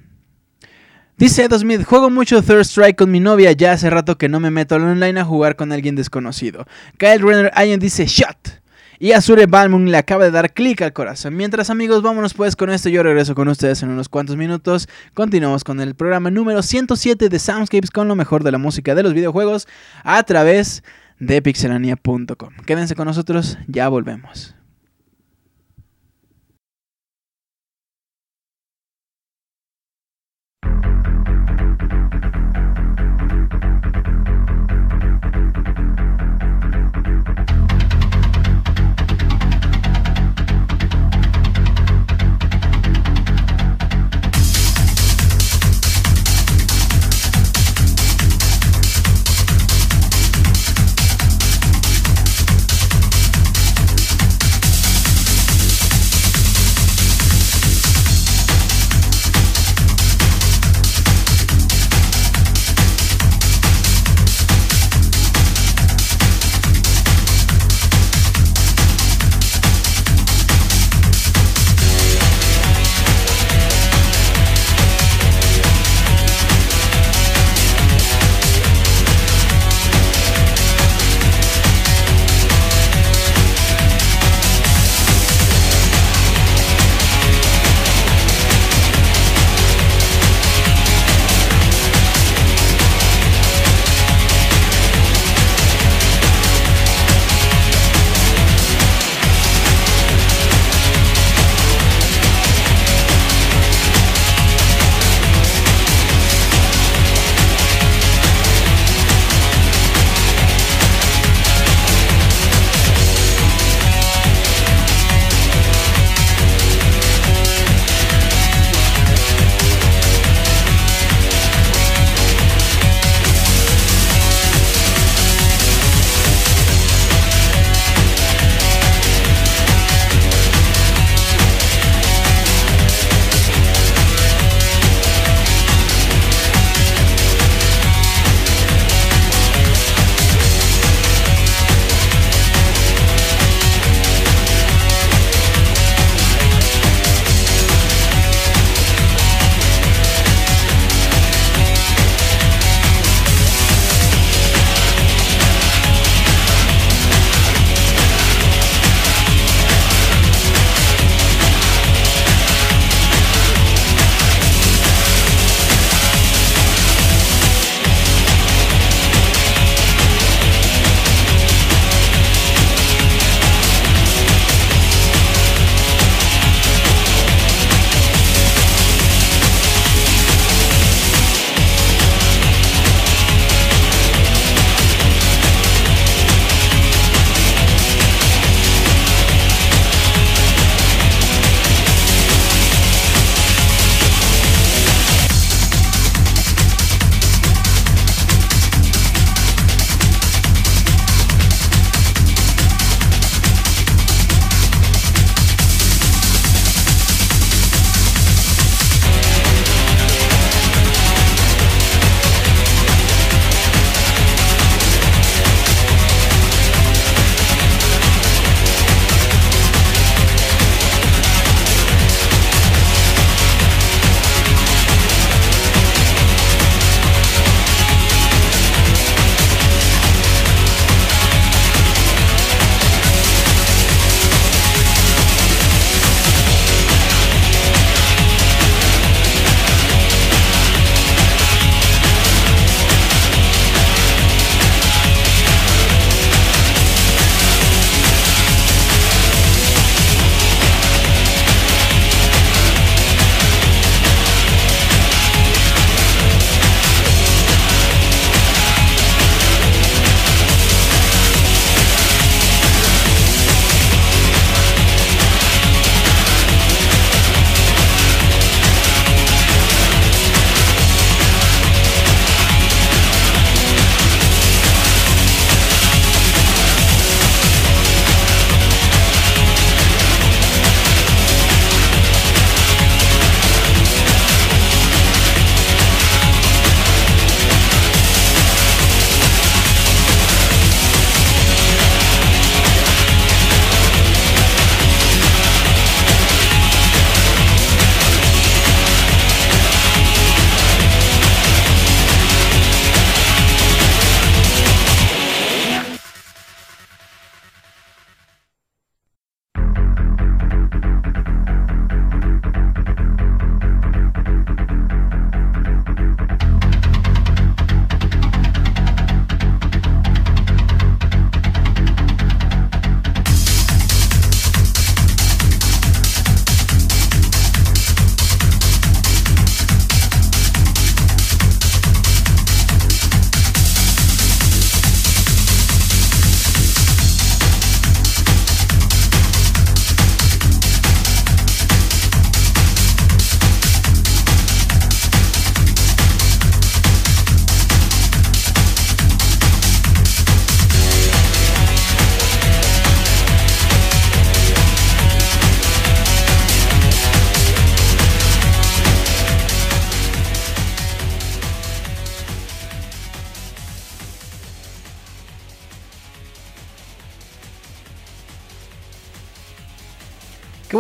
Dice 2000, juego mucho Third Strike con mi novia, ya hace rato que no me meto al online a jugar con alguien desconocido. Kyle Renner Iron dice shot. Y Azure Balmung le acaba de dar clic al corazón. Mientras amigos, vámonos pues con esto. Yo regreso con ustedes en unos cuantos minutos. Continuamos con el programa número 107 de Soundscapes con lo mejor de la música de los videojuegos a través de pixelania.com. Quédense con nosotros, ya volvemos.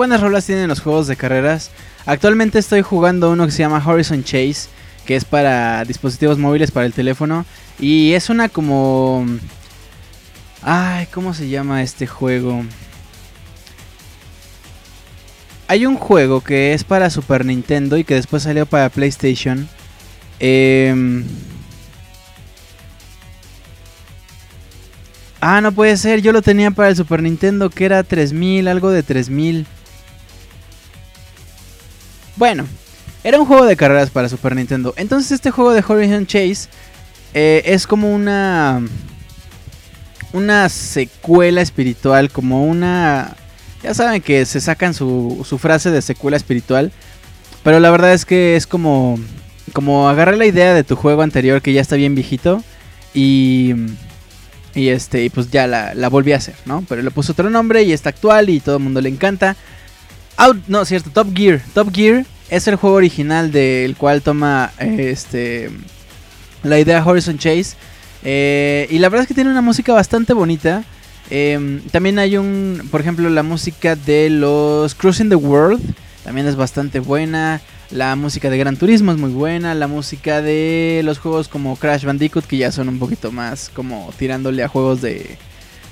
Buenas rolas tienen los juegos de carreras. Actualmente estoy jugando uno que se llama Horizon Chase, que es para dispositivos móviles para el teléfono. Y es una como... Ay, ¿cómo se llama este juego? Hay un juego que es para Super Nintendo y que después salió para PlayStation. Eh... Ah, no puede ser, yo lo tenía para el Super Nintendo que era 3000, algo de 3000. Bueno, era un juego de carreras para Super Nintendo. Entonces este juego de Horizon Chase eh, es como una... Una secuela espiritual, como una... Ya saben que se sacan su, su frase de secuela espiritual. Pero la verdad es que es como... Como agarrar la idea de tu juego anterior que ya está bien viejito. Y... Y este, y pues ya la, la, volví a hacer, ¿no? Pero le puso otro nombre y está actual y todo el mundo le encanta. Out, no, cierto, Top Gear. Top Gear es el juego original del cual toma este la idea Horizon Chase. Eh, y la verdad es que tiene una música bastante bonita. Eh, también hay un, por ejemplo, la música de los Cruising the World. También es bastante buena. La música de Gran Turismo es muy buena. La música de los juegos como Crash Bandicoot, que ya son un poquito más como tirándole a juegos de,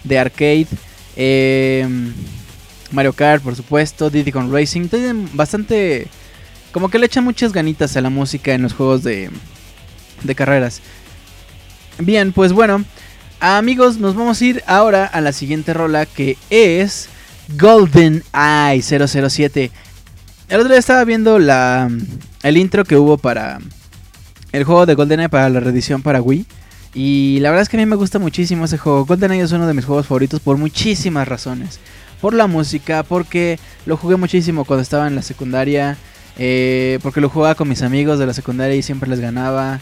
de arcade. Eh, Mario Kart, por supuesto. Diddy Kong Racing. Tienen bastante. Como que le echan muchas ganitas a la música en los juegos de, carreras. Bien, pues bueno. Amigos, nos vamos a ir ahora a la siguiente rola que es Golden Eye 007. El otro día estaba viendo la, el intro que hubo para el juego de GoldenEye para la reedición para Wii. Y la verdad es que a mí me gusta muchísimo ese juego. GoldenEye es uno de mis juegos favoritos por muchísimas razones. Por la música, porque lo jugué muchísimo cuando estaba en la secundaria. Eh, porque lo jugaba con mis amigos de la secundaria y siempre les ganaba.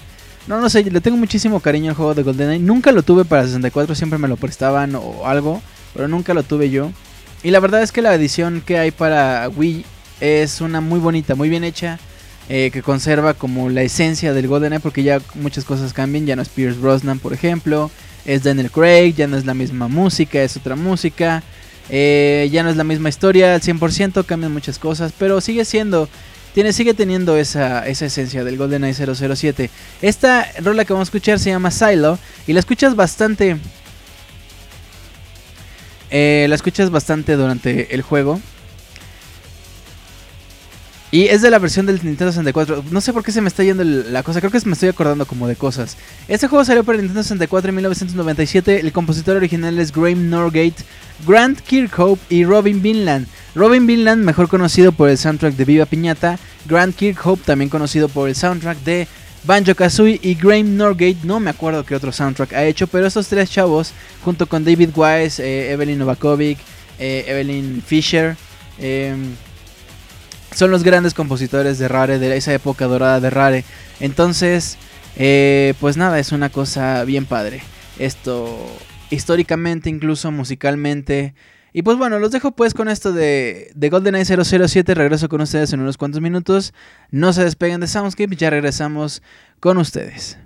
No, no sé, le tengo muchísimo cariño al juego de GoldenEye. Nunca lo tuve para 64, siempre me lo prestaban o algo. Pero nunca lo tuve yo. Y la verdad es que la edición que hay para Wii es una muy bonita, muy bien hecha. Eh, que conserva como la esencia del GoldenEye porque ya muchas cosas cambian. Ya no es Pierce Brosnan, por ejemplo. Es Daniel Craig, ya no es la misma música, es otra música. Eh, ya no es la misma historia al 100%, cambian muchas cosas, pero sigue siendo, tiene, sigue teniendo esa, esa esencia del GoldenEye 007. Esta rola que vamos a escuchar se llama Silo y la escuchas bastante... Eh, la escuchas bastante durante el juego. Y es de la versión del Nintendo 64. No sé por qué se me está yendo la cosa. Creo que me estoy acordando como de cosas. Este juego salió para el Nintendo 64 en 1997. El compositor original es Graham Norgate, Grant Kirkhope y Robin Vinland. Robin Vinland, mejor conocido por el soundtrack de Viva Piñata. Grant Kirkhope, también conocido por el soundtrack de Banjo Kazooie. Y Graham Norgate, no me acuerdo qué otro soundtrack ha hecho. Pero estos tres chavos, junto con David Wise, eh, Evelyn Novakovic, eh, Evelyn Fisher. Eh, son los grandes compositores de Rare, de esa época dorada de Rare. Entonces, eh, pues nada, es una cosa bien padre. Esto, históricamente, incluso musicalmente. Y pues bueno, los dejo pues con esto de, de GoldenEye 007. Regreso con ustedes en unos cuantos minutos. No se despeguen de Soundscape, ya regresamos con ustedes.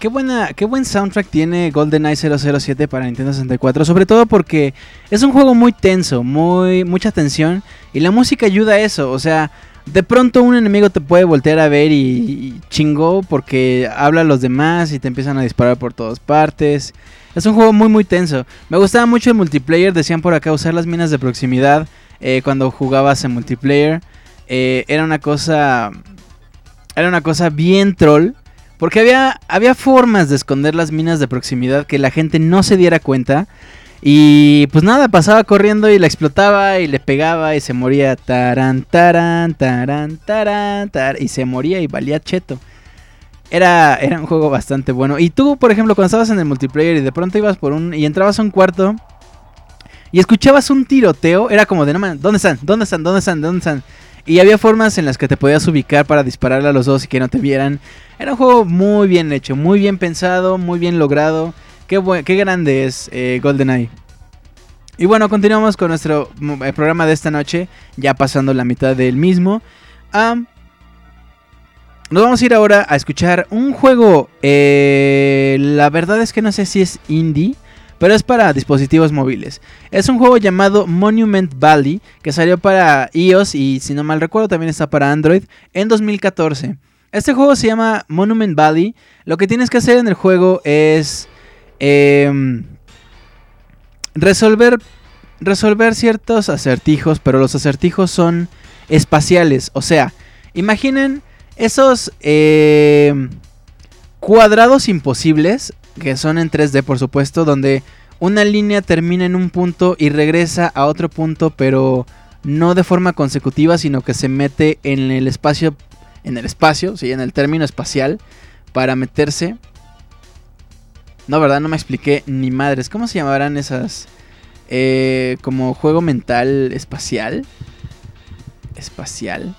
Qué, buena, qué buen soundtrack tiene GoldenEye 007 para Nintendo 64, sobre todo porque es un juego muy tenso, muy mucha tensión y la música ayuda a eso, o sea, de pronto un enemigo te puede voltear a ver y, chingó porque habla a los demás y te empiezan a disparar por todas partes. Es un juego muy muy tenso. Me gustaba mucho el multiplayer, decían por acá usar las minas de proximidad eh, cuando jugabas en multiplayer. Eh, era una cosa era una cosa bien troll porque había, había formas de esconder las minas de proximidad que la gente no se diera cuenta. Y pues nada, pasaba corriendo y la explotaba y le pegaba y se moría. Taran, taran, taran, taran, y se moría y valía cheto. Era, era un juego bastante bueno. Y tú, por ejemplo, cuando estabas en el multiplayer y de pronto ibas por un. y entrabas a un cuarto y escuchabas un tiroteo, era como de no man, ¿dónde están? ¿Dónde están? ¿Dónde están? ¿Dónde están? Y había formas en las que te podías ubicar para dispararle a los dos y que no te vieran. Era un juego muy bien hecho, muy bien pensado, muy bien logrado. Qué, qué grande es eh, GoldenEye. Y bueno, continuamos con nuestro mm, eh, programa de esta noche, ya pasando la mitad del mismo. nos vamos a ir ahora a escuchar un juego. Eh, la verdad es que no sé si es indie pero es para dispositivos móviles. Es un juego llamado Monument Valley que salió para iOS y si no mal recuerdo también está para Android en 2014. Este juego se llama Monument Valley. Lo que tienes que hacer en el juego es em, resolver, resolver ciertos acertijos, pero los acertijos son espaciales. O sea, imaginen esos em, cuadrados imposibles que son en 3D por supuesto, donde una línea termina en un punto y regresa a otro punto, pero no de forma consecutiva, sino que se mete en el espacio, en el espacio, sí, en el término espacial, para meterse. No, verdad, no me expliqué ni madres. ¿Cómo se llamarán esas? Eh, como juego mental espacial. Espacial.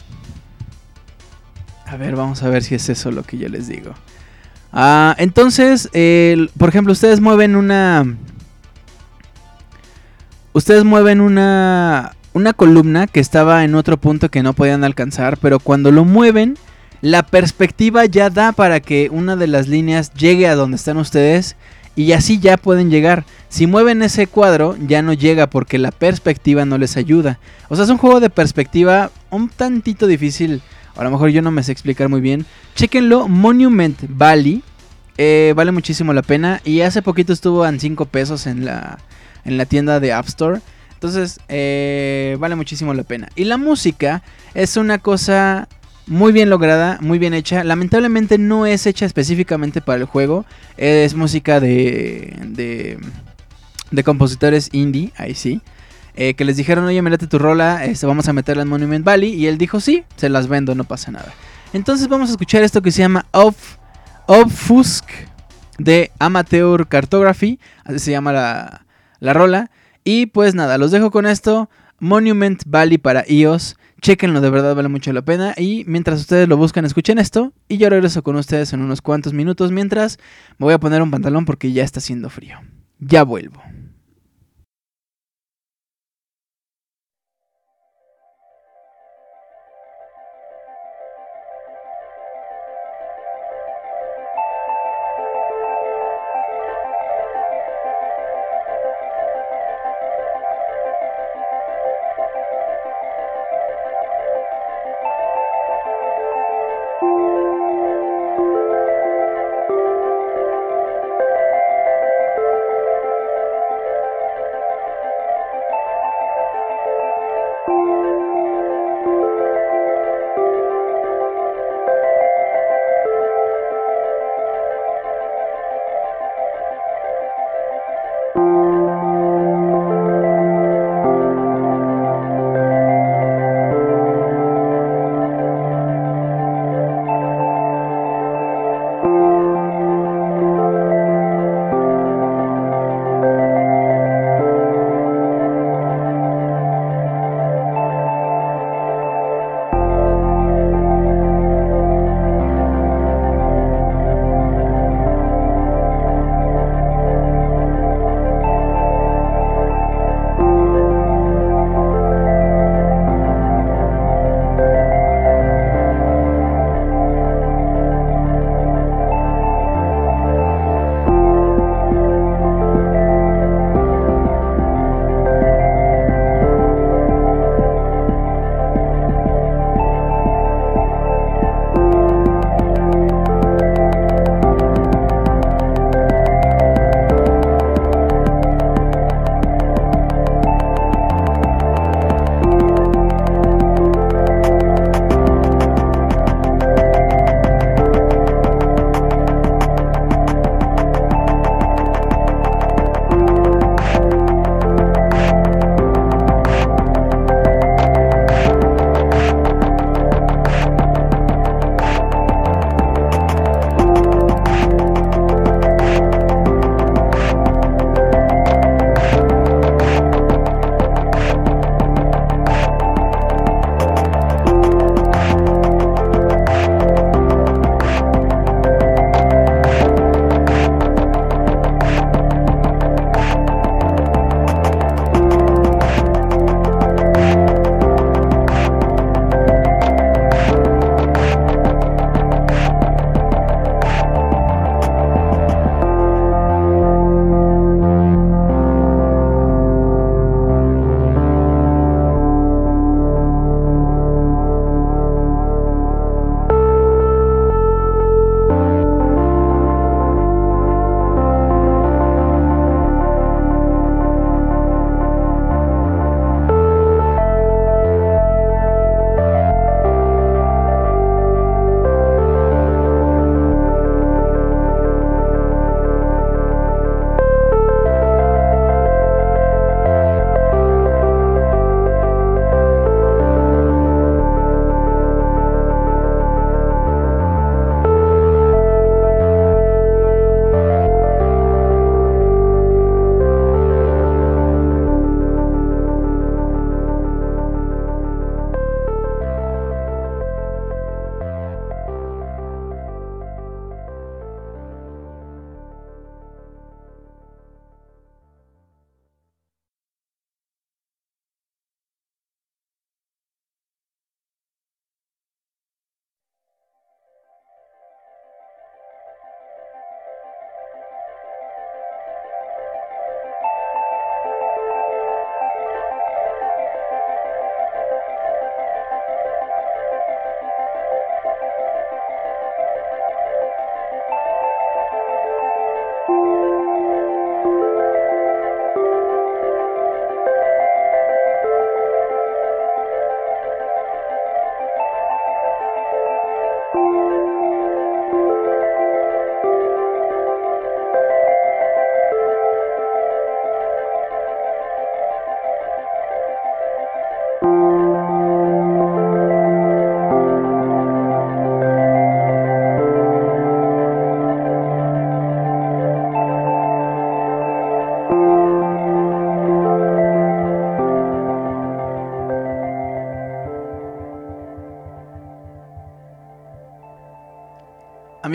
A ver, vamos a ver si es eso lo que yo les digo. Ah, entonces, por ejemplo, ustedes mueven una... Ustedes mueven una, una columna que estaba en otro punto que no podían alcanzar, pero cuando lo mueven, la perspectiva ya da para que una de las líneas llegue a donde están ustedes y así ya pueden llegar. Si mueven ese cuadro, ya no llega porque la perspectiva no les ayuda. O sea, es un juego de perspectiva un tantito difícil a lo mejor yo no me sé explicar muy bien. Chequenlo, Monument Valley. Eh, vale muchísimo la pena. Y hace poquito estuvo en 5 pesos en la, en la tienda de App Store. Entonces, eh, vale muchísimo la pena. Y la música es una cosa muy bien lograda, muy bien hecha. Lamentablemente no es hecha específicamente para el juego. Es música de, de, de compositores indie, ahí sí. Eh, que les dijeron, oye, mirate tu rola, este, vamos a meterla en Monument Valley. Y él dijo, sí, se las vendo, no pasa nada. Entonces vamos a escuchar esto que se llama Off, de Amateur Cartography. Así se llama la, la rola. Y pues nada, los dejo con esto. Monument Valley para iOS. Chequenlo, de verdad vale mucho la pena. Y mientras ustedes lo buscan, escuchen esto. Y yo regreso con ustedes en unos cuantos minutos. Mientras me voy a poner un pantalón porque ya está haciendo frío. Ya vuelvo.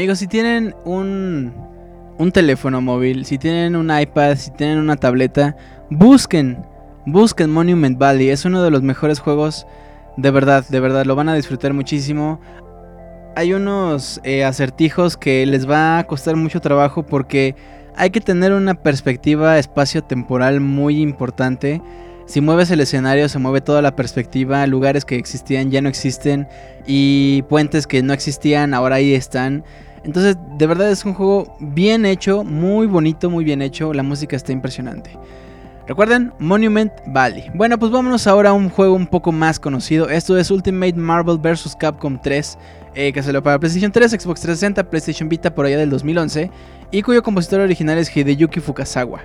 Amigos, si tienen un, un teléfono móvil, si tienen un iPad, si tienen una tableta, busquen, busquen Monument Valley. Es uno de los mejores juegos, de verdad, de verdad, lo van a disfrutar muchísimo. Hay unos eh, acertijos que les va a costar mucho trabajo porque hay que tener una perspectiva espacio-temporal muy importante. Si mueves el escenario, se mueve toda la perspectiva, lugares que existían ya no existen y puentes que no existían ahora ahí están. Entonces, de verdad es un juego bien hecho, muy bonito, muy bien hecho, la música está impresionante. Recuerden, Monument Valley. Bueno, pues vámonos ahora a un juego un poco más conocido. Esto es Ultimate Marvel vs. Capcom 3, eh, que salió para PlayStation 3, Xbox 360, PlayStation Vita por allá del 2011, y cuyo compositor original es Hideyuki Fukasawa.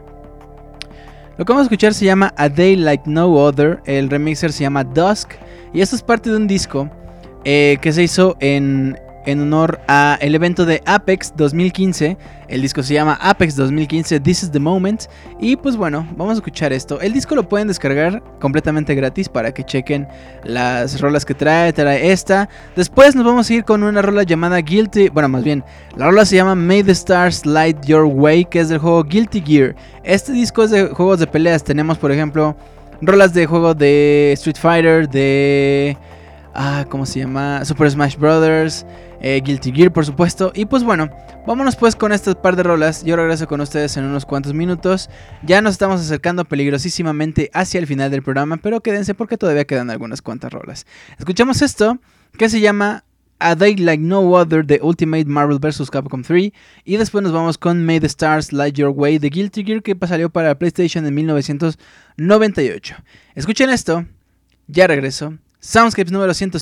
Lo que vamos a escuchar se llama A Day Like No Other, el remixer se llama Dusk, y esto es parte de un disco eh, que se hizo en, en honor a el evento de Apex 2015. El disco se llama Apex 2015 This is the Moment y pues bueno, vamos a escuchar esto. El disco lo pueden descargar completamente gratis para que chequen las rolas que trae, trae esta. Después nos vamos a ir con una rola llamada Guilty, bueno, más bien, la rola se llama May the Stars Light Your Way, que es del juego Guilty Gear. Este disco es de juegos de peleas. Tenemos, por ejemplo, rolas de juego de Street Fighter, de ah, ¿cómo se llama? Super Smash Brothers, eh, Guilty Gear, por supuesto. Y pues bueno, vámonos pues con estas par de rolas. Yo regreso con ustedes en unos cuantos minutos. Ya nos estamos acercando peligrosísimamente hacia el final del programa, pero quédense porque todavía quedan algunas cuantas rolas. Escuchamos esto, que se llama A Day Like No Other de Ultimate Marvel vs. Capcom 3. Y después nos vamos con May the Stars Light Your Way de Guilty Gear, que salió para PlayStation en 1998. Escuchen esto, ya regreso. Soundscapes número 100.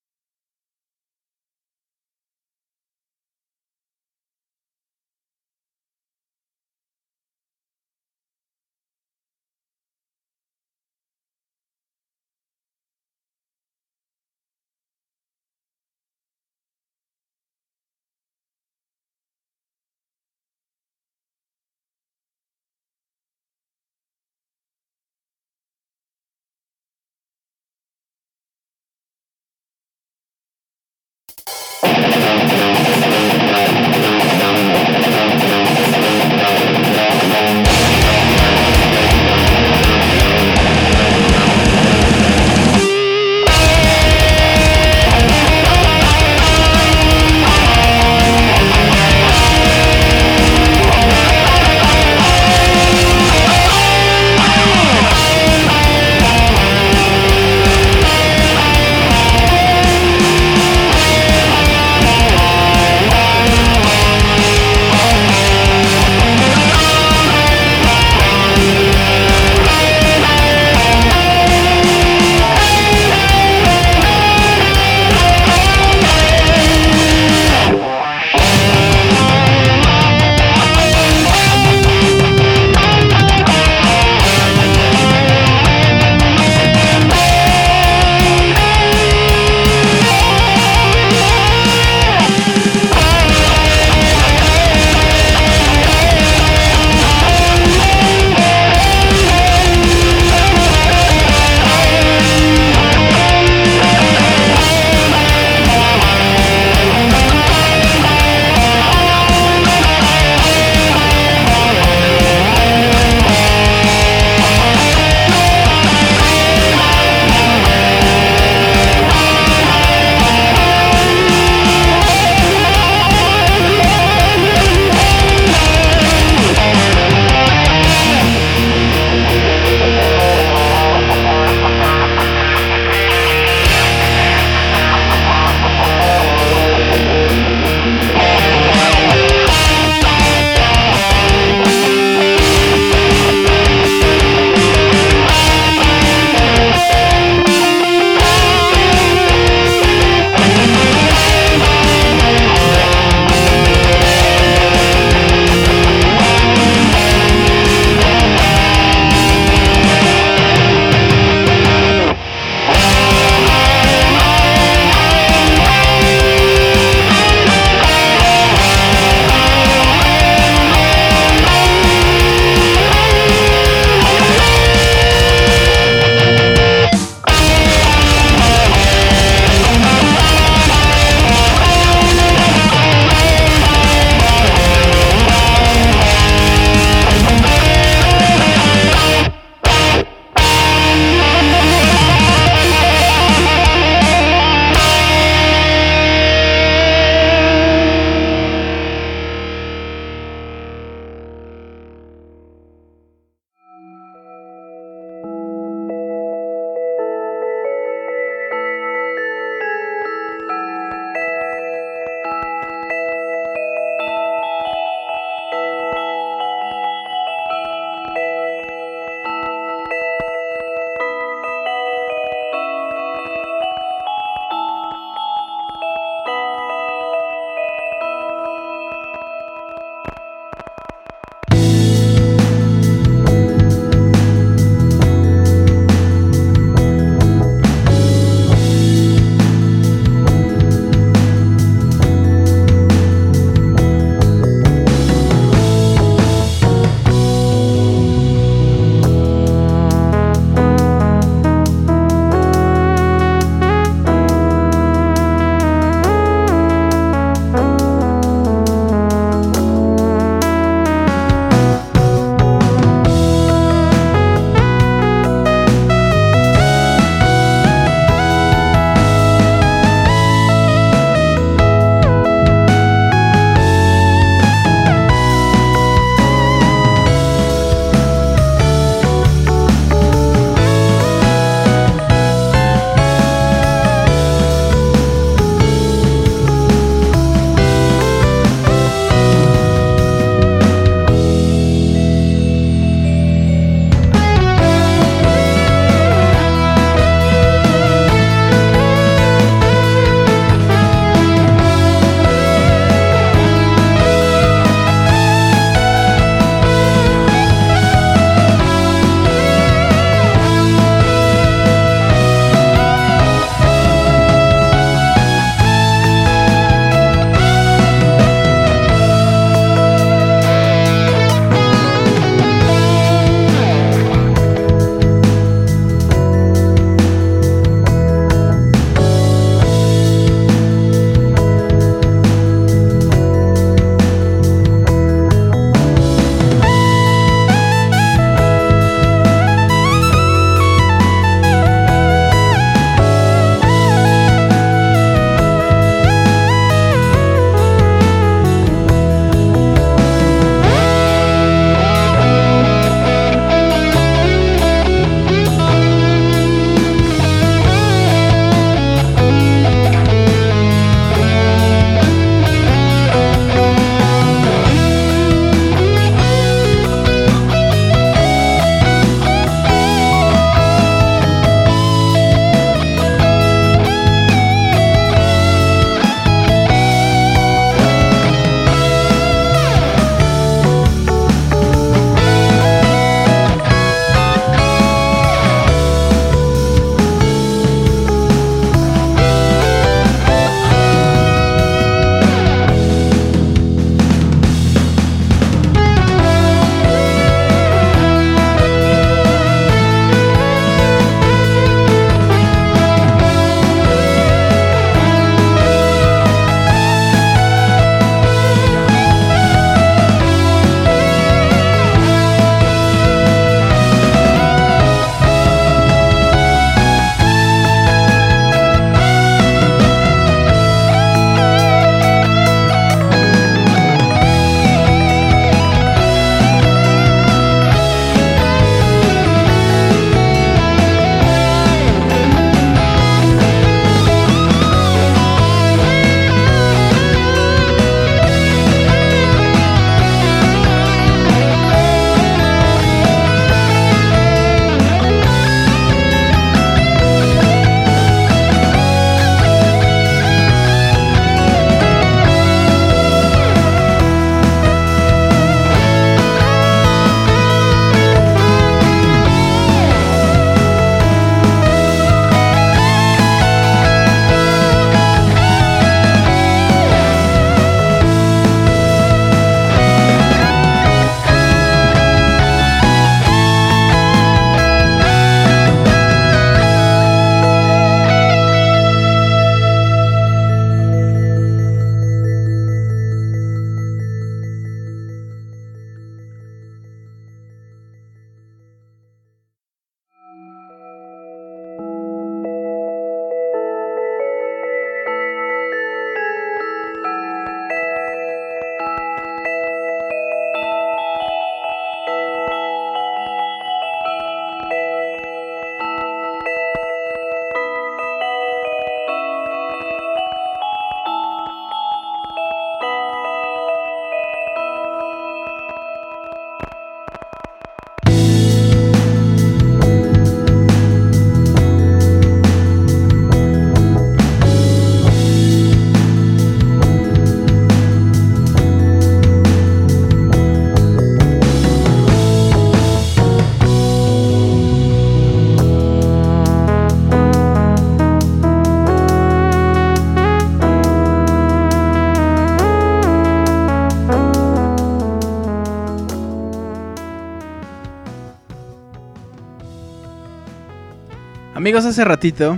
Amigos, hace ratito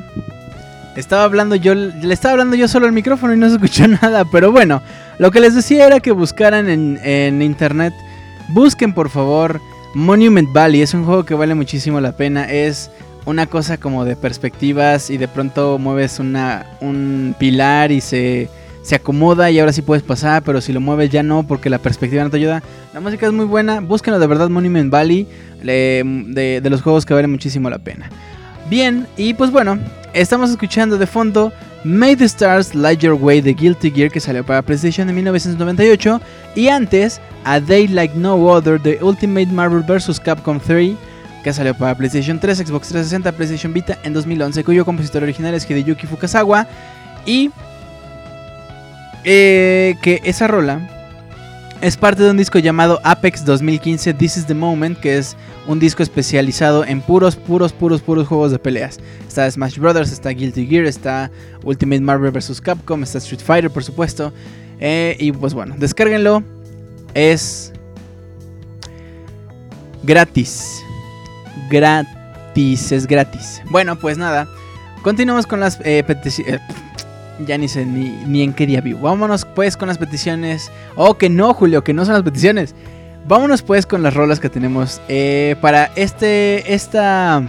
estaba hablando yo, le estaba hablando yo solo al micrófono y no se escuchó nada, pero bueno, lo que les decía era que buscaran en, en internet, busquen por favor Monument Valley, es un juego que vale muchísimo la pena, es una cosa como de perspectivas y de pronto mueves una, un pilar y se, se acomoda y ahora sí puedes pasar, pero si lo mueves ya no porque la perspectiva no te ayuda. La música es muy buena, búsquenlo de verdad Monument Valley, de, de los juegos que valen muchísimo la pena. Bien, y pues bueno, estamos escuchando de fondo May the Stars Light Your Way de Guilty Gear que salió para PlayStation en 1998 y antes A Day Like No Other de Ultimate Marvel vs. Capcom 3 que salió para PlayStation 3, Xbox 360, PlayStation Vita en 2011 cuyo compositor original es Hideyuki Fukasawa y eh, que esa rola es parte de un disco llamado Apex 2015 This is the Moment, que es un disco especializado en puros, puros, puros, puros juegos de peleas. Está Smash Brothers, está Guilty Gear, está Ultimate Marvel vs. Capcom, está Street Fighter, por supuesto. Eh, y pues bueno, descárguenlo. Es gratis. Gratis, es gratis. Bueno, pues nada. Continuamos con las eh, peticiones. Eh, ya ni sé ni, en qué día vivo. Vámonos pues con las peticiones. Oh, que no, Julio, que no son las peticiones. Vámonos pues con las rolas que tenemos eh, para este, esta,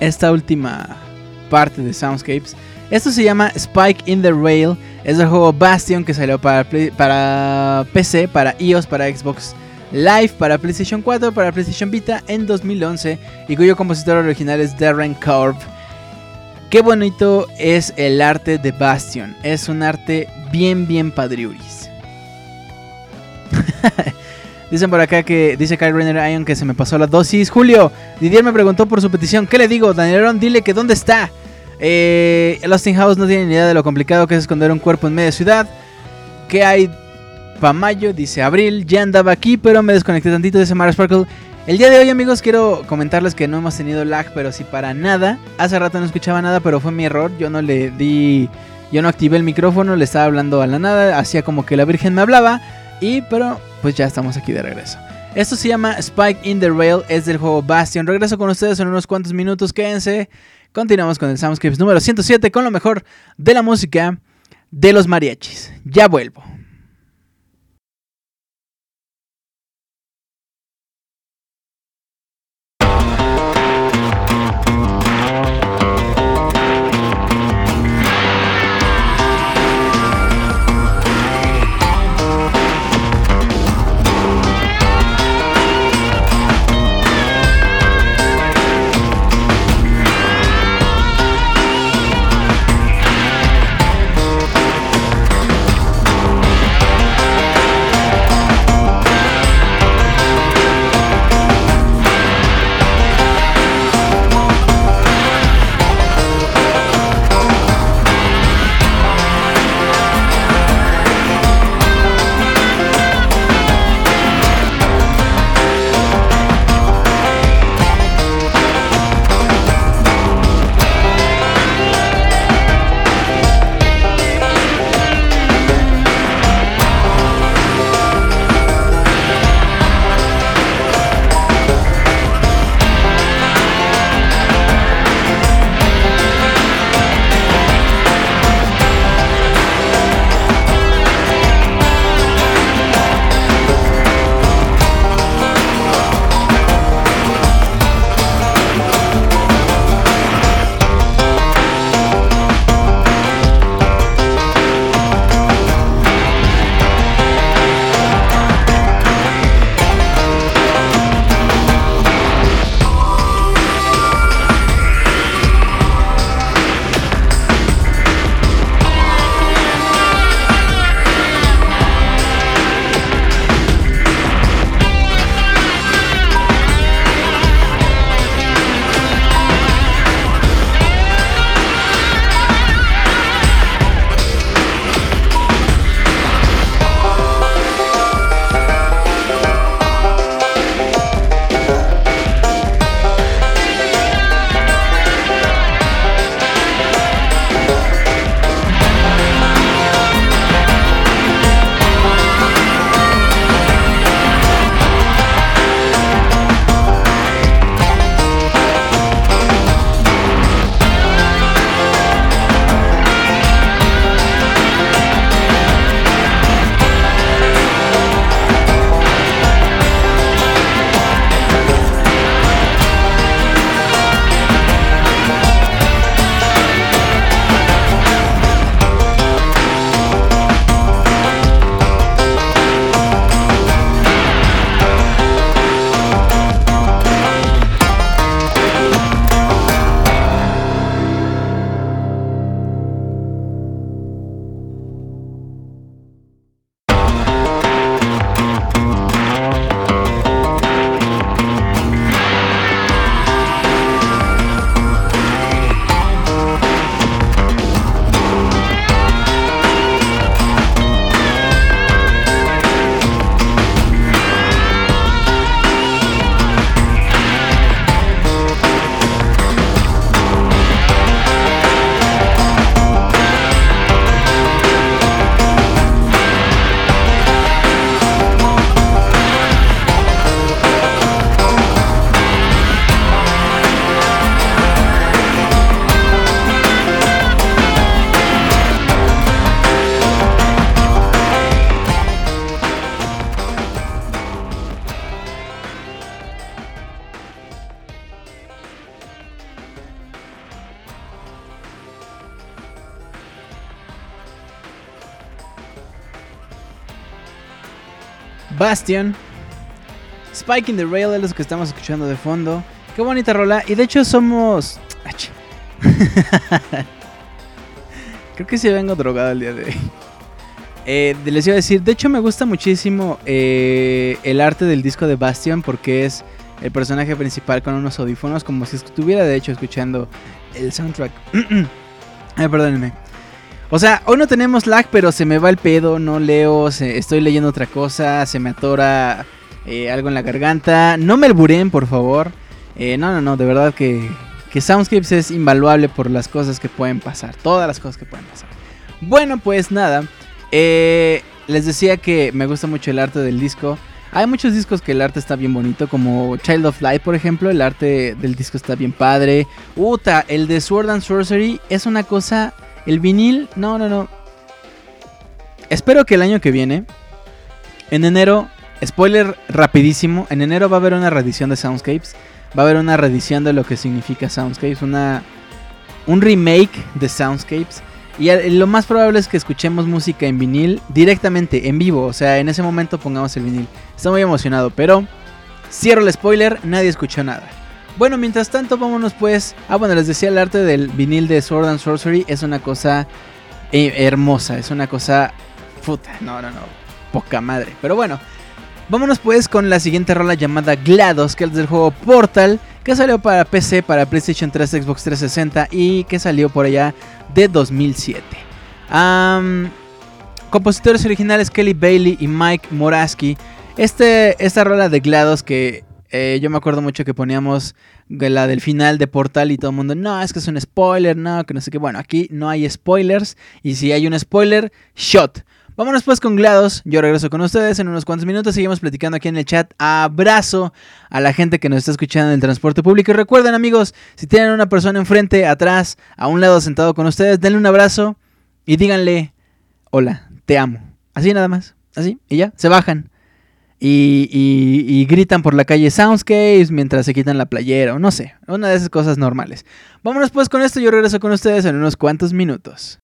esta última parte de Soundscapes. Esto se llama Spike in the Rail. Es el juego Bastion que salió para, para PC, para iOS, para Xbox Live, para PlayStation 4, para PlayStation Vita en 2011 y cuyo compositor original es Darren Korb. Qué bonito es el arte de Bastion. Es un arte bien, bien padriuris. Dicen por acá que dice Kyle Renner Ion que se me pasó la dosis. Julio, Didier me preguntó por su petición. ¿Qué le digo? Danielón, dile que dónde está. Eh, Austin House no tiene ni idea de lo complicado que es esconder un cuerpo en media ciudad. ¿Qué hay para mayo? Dice Abril. Ya andaba aquí, pero me desconecté tantito. Dice Mara Sparkle. El día de hoy amigos quiero comentarles que no hemos tenido lag, pero sí para nada. Hace rato no escuchaba nada, pero fue mi error. Yo no le di... Yo no activé el micrófono, le estaba hablando a la nada, hacía como que la Virgen me hablaba. Y pero pues ya estamos aquí de regreso. Esto se llama Spike in the Rail, es del juego Bastion. Regreso con ustedes en unos cuantos minutos, quédense. Continuamos con el Soundscapes número 107 con lo mejor de la música de los mariachis. Ya vuelvo. Bastion. Spike in the Rail es lo que estamos escuchando de fondo. Qué bonita rola. Y de hecho somos... Creo que sí vengo drogado el día de hoy. Eh, les iba a decir, de hecho me gusta muchísimo eh, el arte del disco de Bastion porque es el personaje principal con unos audífonos como si estuviera de hecho escuchando el soundtrack. Ay, perdónenme. O sea, hoy no tenemos lag, pero se me va el pedo, no leo, estoy leyendo otra cosa, se me atora eh, algo en la garganta. No me alburen, por favor. no, no, no, de verdad que, que Soundscapes es invaluable por las cosas que pueden pasar, todas las cosas que pueden pasar. Bueno, pues nada. Eh, les decía que me gusta mucho el arte del disco. Hay muchos discos que el arte está bien bonito, como Child of Light, por ejemplo. El arte del disco está bien padre. Uta, el de Sword and Sorcery es una cosa. El vinil, no, no, no. Espero que el año que viene, en enero, spoiler rapidísimo, en enero va a haber una reedición de Soundscapes. Va a haber una reedición de lo que significa Soundscapes, una un remake de Soundscapes. Y lo más probable es que escuchemos música en vinil directamente, en vivo. O sea, en ese momento pongamos el vinil. Estoy muy emocionado, pero cierro el spoiler, nadie escuchó nada. Bueno, mientras tanto, vámonos pues. Ah, bueno, les decía, el arte del vinil de Sword and Sorcery es una cosa eh, hermosa, es una cosa. Puta, no, no, no, poca madre. Pero bueno, vámonos pues con la siguiente rola llamada GLaDOS, que es del juego Portal que salió para PC, para PlayStation 3, Xbox 360 y que salió por allá de 2007. compositores originales Kelly Bailey y Mike Moraski. Este, esta rola de GLaDOS que eh, yo me acuerdo mucho que poníamos la del final de Portal y todo el mundo, no, es que es un spoiler, no, que no sé qué. Bueno, aquí no hay spoilers y si hay un spoiler, shot. Vámonos pues con GLaDOS. Yo regreso con ustedes en unos cuantos minutos. Seguimos platicando aquí en el chat. Abrazo a la gente que nos está escuchando en el transporte público. Y recuerden, amigos, si tienen una persona enfrente, atrás, a un lado sentado con ustedes, denle un abrazo y díganle: Hola, te amo. Así nada más. Así. Y ya, se bajan. Y, y, gritan por la calle Soundscapes mientras se quitan la playera o no sé, una de esas cosas normales. Vámonos pues con esto, yo regreso con ustedes en unos cuantos minutos.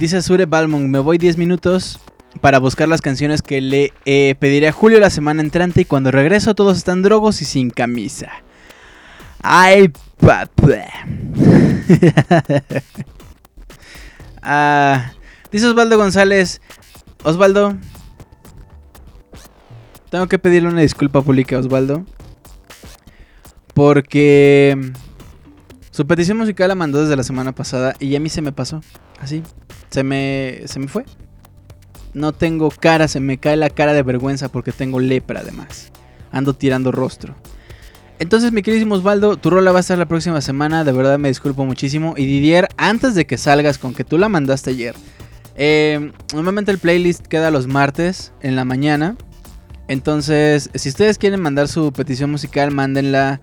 Dice Sure Balmong, me voy 10 minutos para buscar las canciones que le eh, pediré a Julio la semana entrante y cuando regreso todos están drogos y sin camisa. Ay, papá. Ah, dice Osvaldo González, Osvaldo, tengo que pedirle una disculpa pública a Osvaldo. Porque su petición musical la mandó desde la semana pasada y a mí se me pasó. Así. Se me, se me fue. No tengo cara, se me cae la cara de vergüenza porque tengo lepra además. Ando tirando rostro. Entonces, mi queridísimo Osvaldo, tu rola va a estar la próxima semana. De verdad me disculpo muchísimo. Y Didier, antes de que salgas con que tú la mandaste ayer. Eh, normalmente el playlist queda los martes en la mañana. Entonces, si ustedes quieren mandar su petición musical, mándenla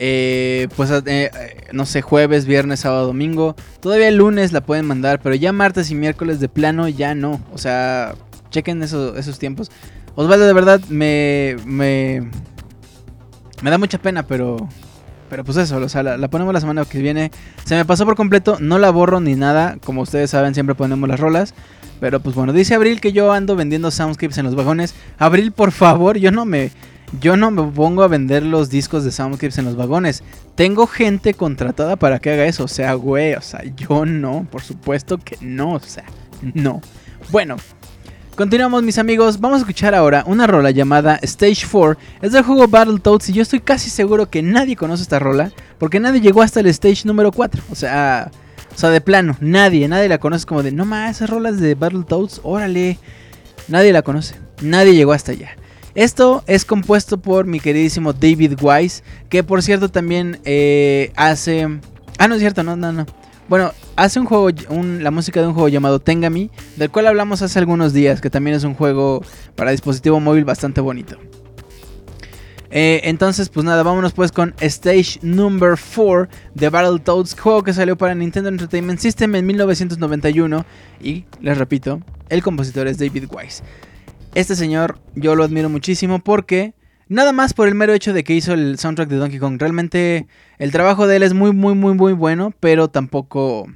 eh, pues eh, eh, no sé, jueves, viernes, sábado, domingo. Todavía el lunes la pueden mandar, pero ya martes y miércoles de plano ya no. O sea, chequen esos tiempos. Osvaldo, de verdad, me, me, me da mucha pena, pero, pero pues eso, o sea, la, ponemos la semana que viene. Se me pasó por completo, no la borro ni nada. Como ustedes saben, siempre ponemos las rolas. Pero pues bueno, dice Abril que yo ando vendiendo soundscapes en los vagones. Abril, por favor, yo no me yo no me pongo a vender los discos de Soundclips en los vagones. Tengo gente contratada para que haga eso. O sea, güey, o sea, yo no. Por supuesto que no. O sea, no. Bueno, continuamos mis amigos. Vamos a escuchar ahora una rola llamada Stage 4. Es del juego Battletoads y yo estoy casi seguro que nadie conoce esta rola. Porque nadie llegó hasta el stage número 4. O sea, o sea, de plano, nadie, nadie la conoce como de, no más, esas rolas de Battletoads, órale. Nadie la conoce. Nadie llegó hasta allá. Esto es compuesto por mi queridísimo David Wise, que por cierto también eh, hace... Ah, no es cierto, no, no, no. Bueno, hace un juego, la música de un juego llamado Tengami, del cual hablamos hace algunos días, que también es un juego para dispositivo móvil bastante bonito. Eh, entonces, pues nada, vámonos pues con Stage Number 4 de Battletoads, juego que salió para Nintendo Entertainment System en 1991. Y les repito, el compositor es David Wise. Este señor yo lo admiro muchísimo porque nada más por el mero hecho de que hizo el soundtrack de Donkey Kong. Realmente el trabajo de él es muy, muy, muy, muy bueno, pero tampoco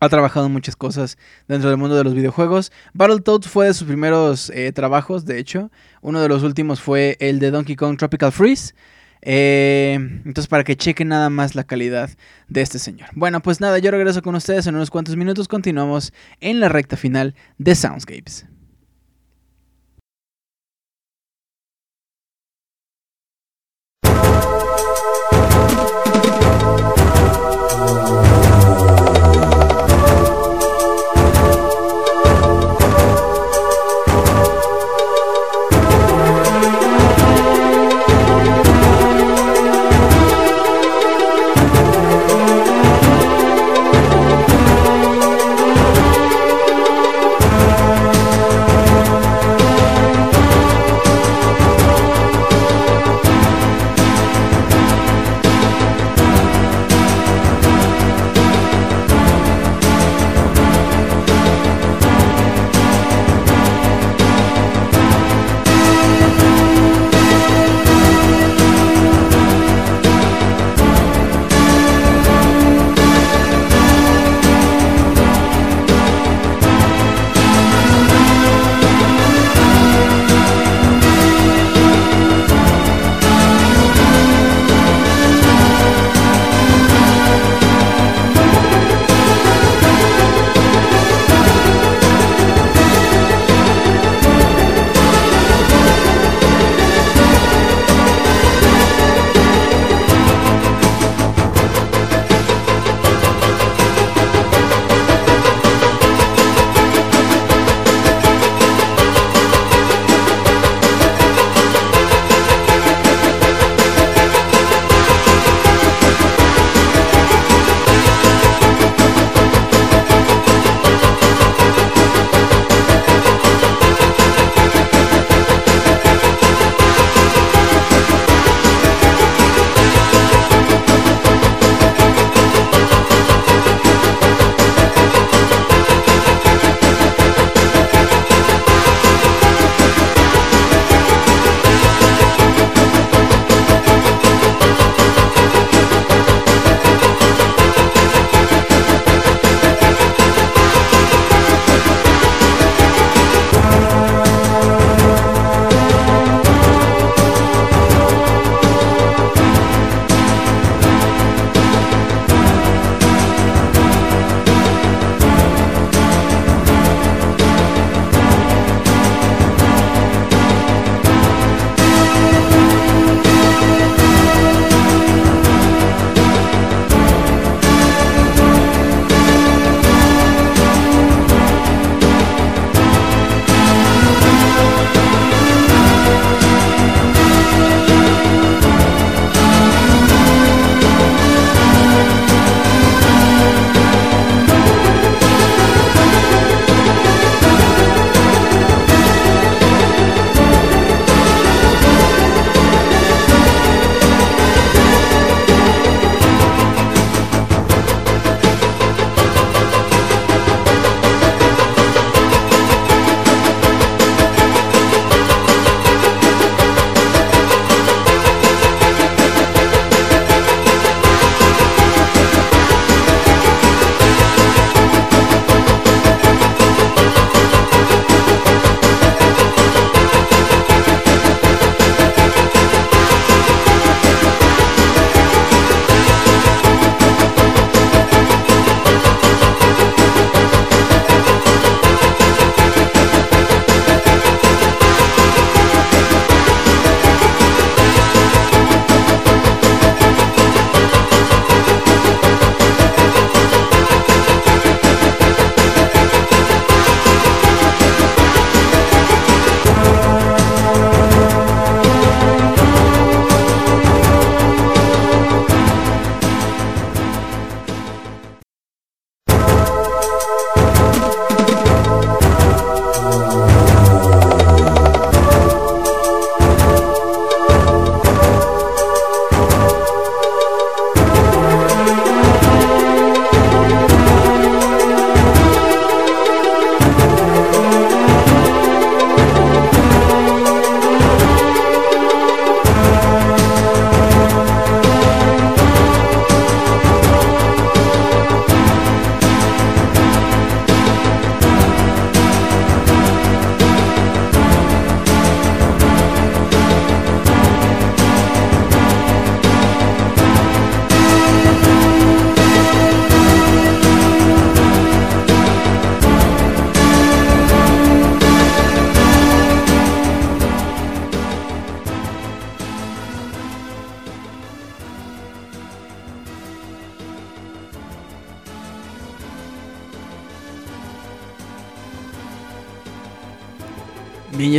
ha trabajado en muchas cosas dentro del mundo de los videojuegos. Battletoads fue de sus primeros eh, trabajos, de hecho. Uno de los últimos fue el de Donkey Kong Tropical Freeze. Eh, entonces, para que chequen nada más la calidad de este señor. Bueno, pues nada, yo regreso con ustedes en unos cuantos minutos. Continuamos en la recta final de Soundscapes.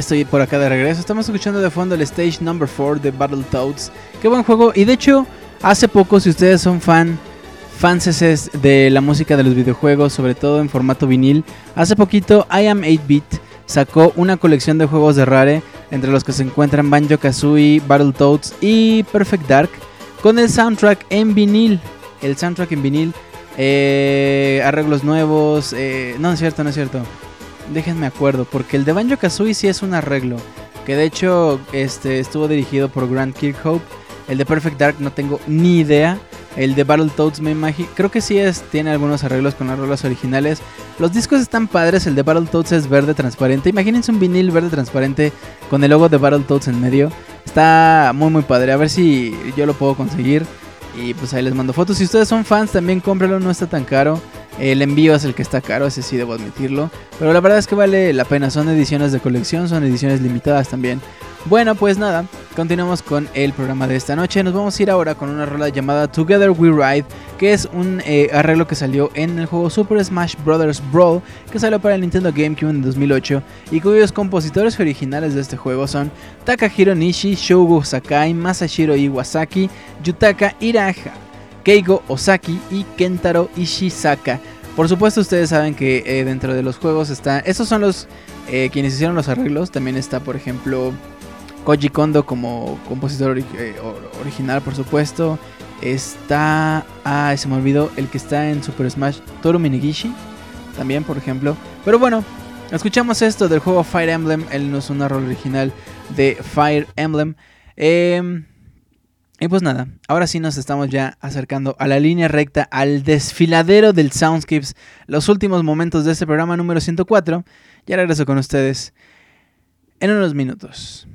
Estoy por acá de regreso. Estamos escuchando de fondo el Stage Number 4 de Battletoads. Qué buen juego. Y de hecho, hace poco, si ustedes son fan, fans de la música de los videojuegos, sobre todo en formato vinil, hace poquito I Am 8-Bit sacó una colección de juegos de Rare, entre los que se encuentran Banjo Kazooie, Battletoads y Perfect Dark, con el soundtrack en vinil. El soundtrack en vinil, eh, arreglos nuevos. Eh, no, es cierto, no es cierto déjenme acuerdo, porque el de Banjo Kazooie sí es un arreglo, que de hecho este, estuvo dirigido por Grant Kirkhope. El de Perfect Dark no tengo ni idea. El de Battletoads me imagino, creo que sí es, tiene algunos arreglos con rolas originales. Los discos están padres, el de Battletoads es verde transparente. Imagínense un vinil verde transparente con el logo de Battletoads en medio. Está muy muy padre, a ver si yo lo puedo conseguir. Y pues ahí les mando fotos. Si ustedes son fans, también cómpralo, no está tan caro. El envío es el que está caro, ese sí debo admitirlo. Pero la verdad es que vale la pena. Son ediciones de colección, son ediciones limitadas también. Bueno, pues nada, continuamos con el programa de esta noche. Nos vamos a ir ahora con una rola llamada Together We Ride, que es un eh, arreglo que salió en el juego Super Smash Bros. Brawl, que salió para el Nintendo GameCube en 2008 y cuyos compositores originales de este juego son Takahiro Nishi, Shogo Sakai, Masashiro Iwasaki, Yutaka Iraha, Keigo Osaki y Kentaro Ishizaka. Por supuesto ustedes saben que eh, dentro de los juegos están... Estos son los eh, quienes hicieron los arreglos. También está por ejemplo Koji Kondo como compositor eh, original, por supuesto. Está. Ah, se me olvidó el que está en Super Smash, Toru Minigishi. También, por ejemplo. Pero bueno, escuchamos esto del juego Fire Emblem. Él no es una rol original de Fire Emblem. Em, y pues nada, ahora sí nos estamos ya acercando a la línea recta, al desfiladero del Soundscapes, los últimos momentos de este programa número 104. Ya regreso con ustedes en unos minutos.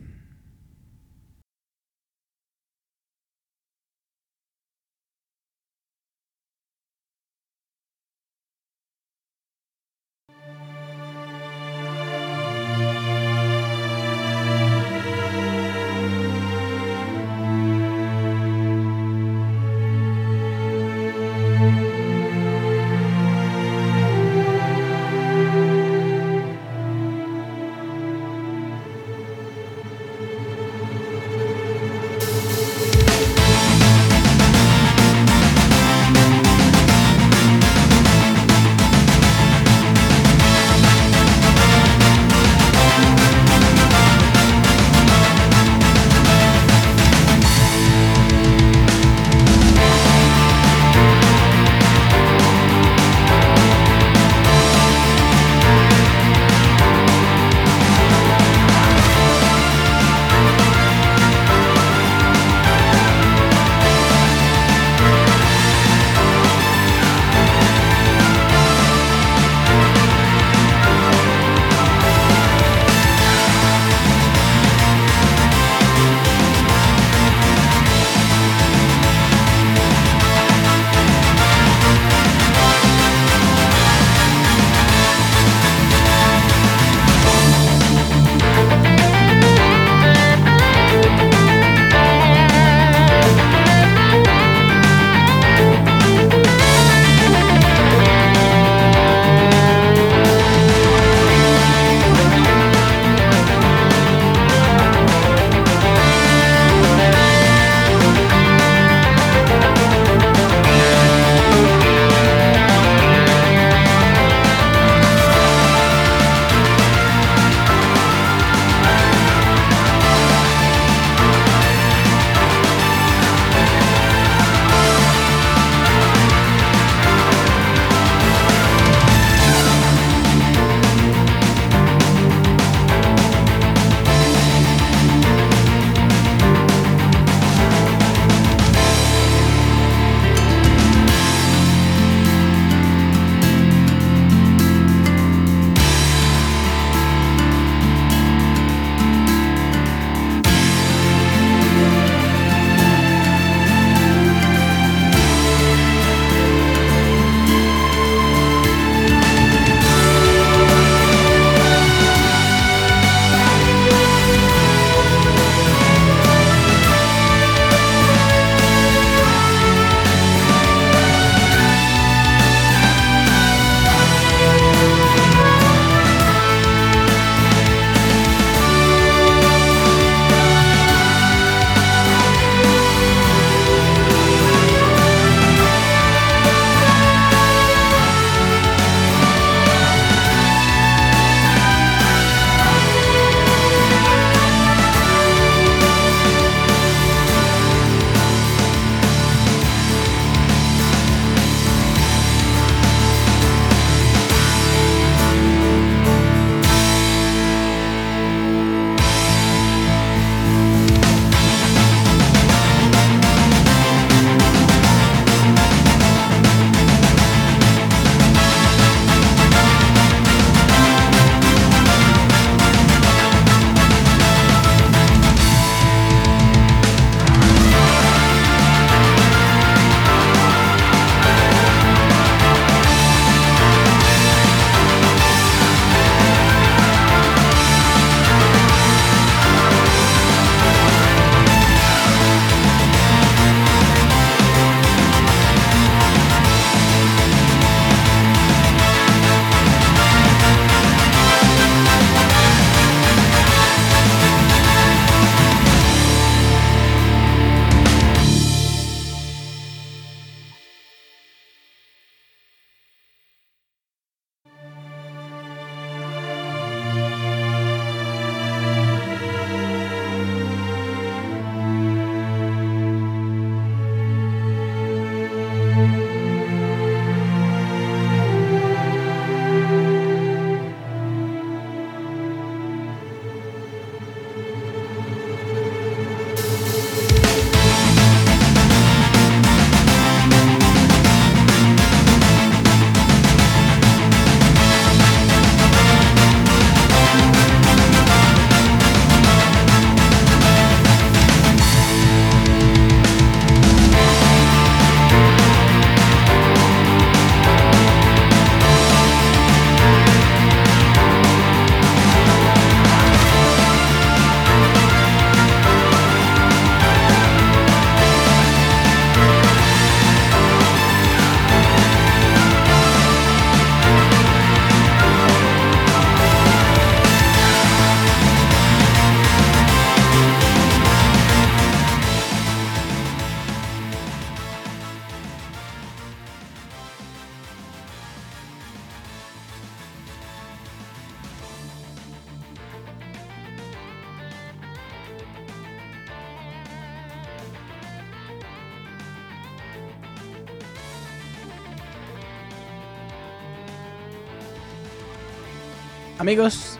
Amigos,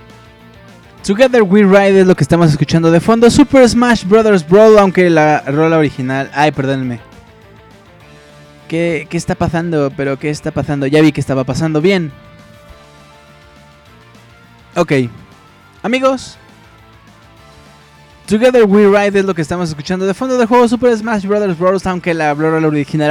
Together We Ride es lo que estamos escuchando de fondo. Super Smash Brothers Brawl, aunque la rola original. Ay, perdónenme. ¿Qué, ¿Qué está pasando? Pero ¿qué está pasando? Ya vi que estaba pasando bien. Ok. Amigos. Together We Ride es lo que estamos escuchando de fondo del juego Super Smash Brothers Bros. Aunque la rola original.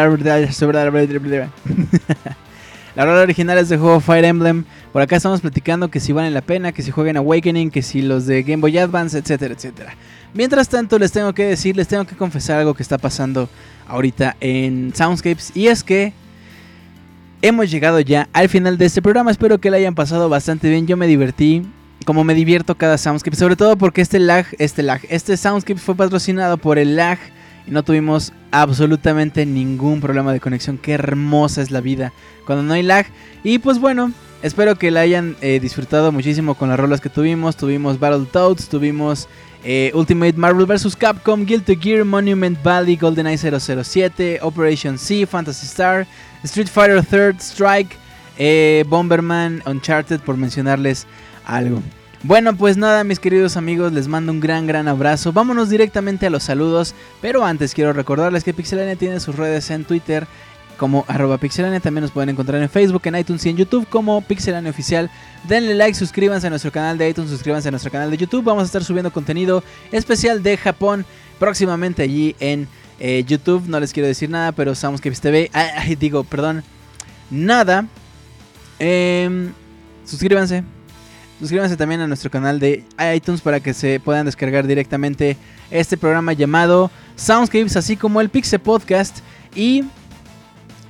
La rola original es del juego Fire Emblem. Por acá estamos platicando que si vale la pena, que si jueguen Awakening, que si los de Game Boy Advance, etcétera, etcétera. Mientras tanto, les tengo que decir, les tengo que confesar algo que está pasando ahorita en Soundscapes. Y es que hemos llegado ya al final de este programa. Espero que lo hayan pasado bastante bien. Yo me divertí. Como me divierto cada Soundscape. Sobre todo porque este lag, este lag, este Soundscape fue patrocinado por el lag no tuvimos absolutamente ningún problema de conexión. Qué hermosa es la vida cuando no hay lag. Y pues bueno, espero que la hayan eh, disfrutado muchísimo con las rolas que tuvimos. Tuvimos Battletoads, tuvimos eh, Ultimate Marvel vs. Capcom, Guilty Gear, Monument Valley, GoldenEye 007, Operation C, Fantasy Star, Street Fighter Third Strike, eh, Bomberman, Uncharted, por mencionarles algo. Bueno, pues nada, mis queridos amigos, les mando un gran, gran abrazo. Vámonos directamente a los saludos, pero antes quiero recordarles que Pixelania tiene sus redes en Twitter como arroba pixelania, también nos pueden encontrar en Facebook, en iTunes y en YouTube como Pixelania Oficial. Denle like, suscríbanse a nuestro canal de iTunes, suscríbanse a nuestro canal de YouTube. Vamos a estar subiendo contenido especial de Japón próximamente allí en eh, YouTube. No les quiero decir nada, pero TV, ay, digo, perdón, nada. Em, suscríbanse, Suscríbanse también a nuestro canal de iTunes para que se puedan descargar directamente este programa llamado Soundscapes, así como el Pixel Podcast y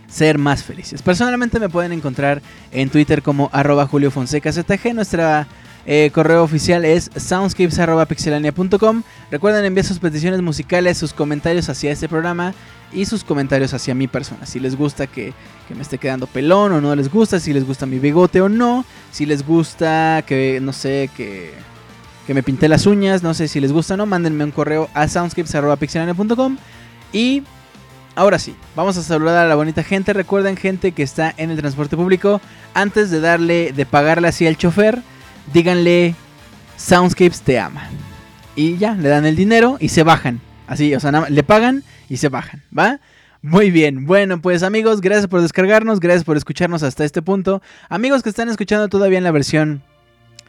ser más felices. Personalmente me pueden encontrar en Twitter como arroba Julio Fonseca ZG. Nuestra eh, correo oficial es soundscapes.pixelania.com. Recuerden enviar sus peticiones musicales, sus comentarios hacia este programa y sus comentarios hacia mi persona. Si les gusta que, me esté quedando pelón o no les gusta, si les gusta mi bigote o no, si les gusta que, no sé, que, que me pinté las uñas, no sé si les gusta o no, mándenme un correo a soundscapes.pixelania.com y ahora sí, vamos a saludar a la bonita gente. Recuerden gente que está en el transporte público, antes de darle, de pagarle así al chofer, díganle Soundscapes te ama. Y ya, le dan el dinero y se bajan. Así, o sea, le pagan y se bajan, ¿va? Muy bien, bueno pues amigos, gracias por descargarnos, gracias por escucharnos hasta este punto. Amigos que están escuchando todavía en la versión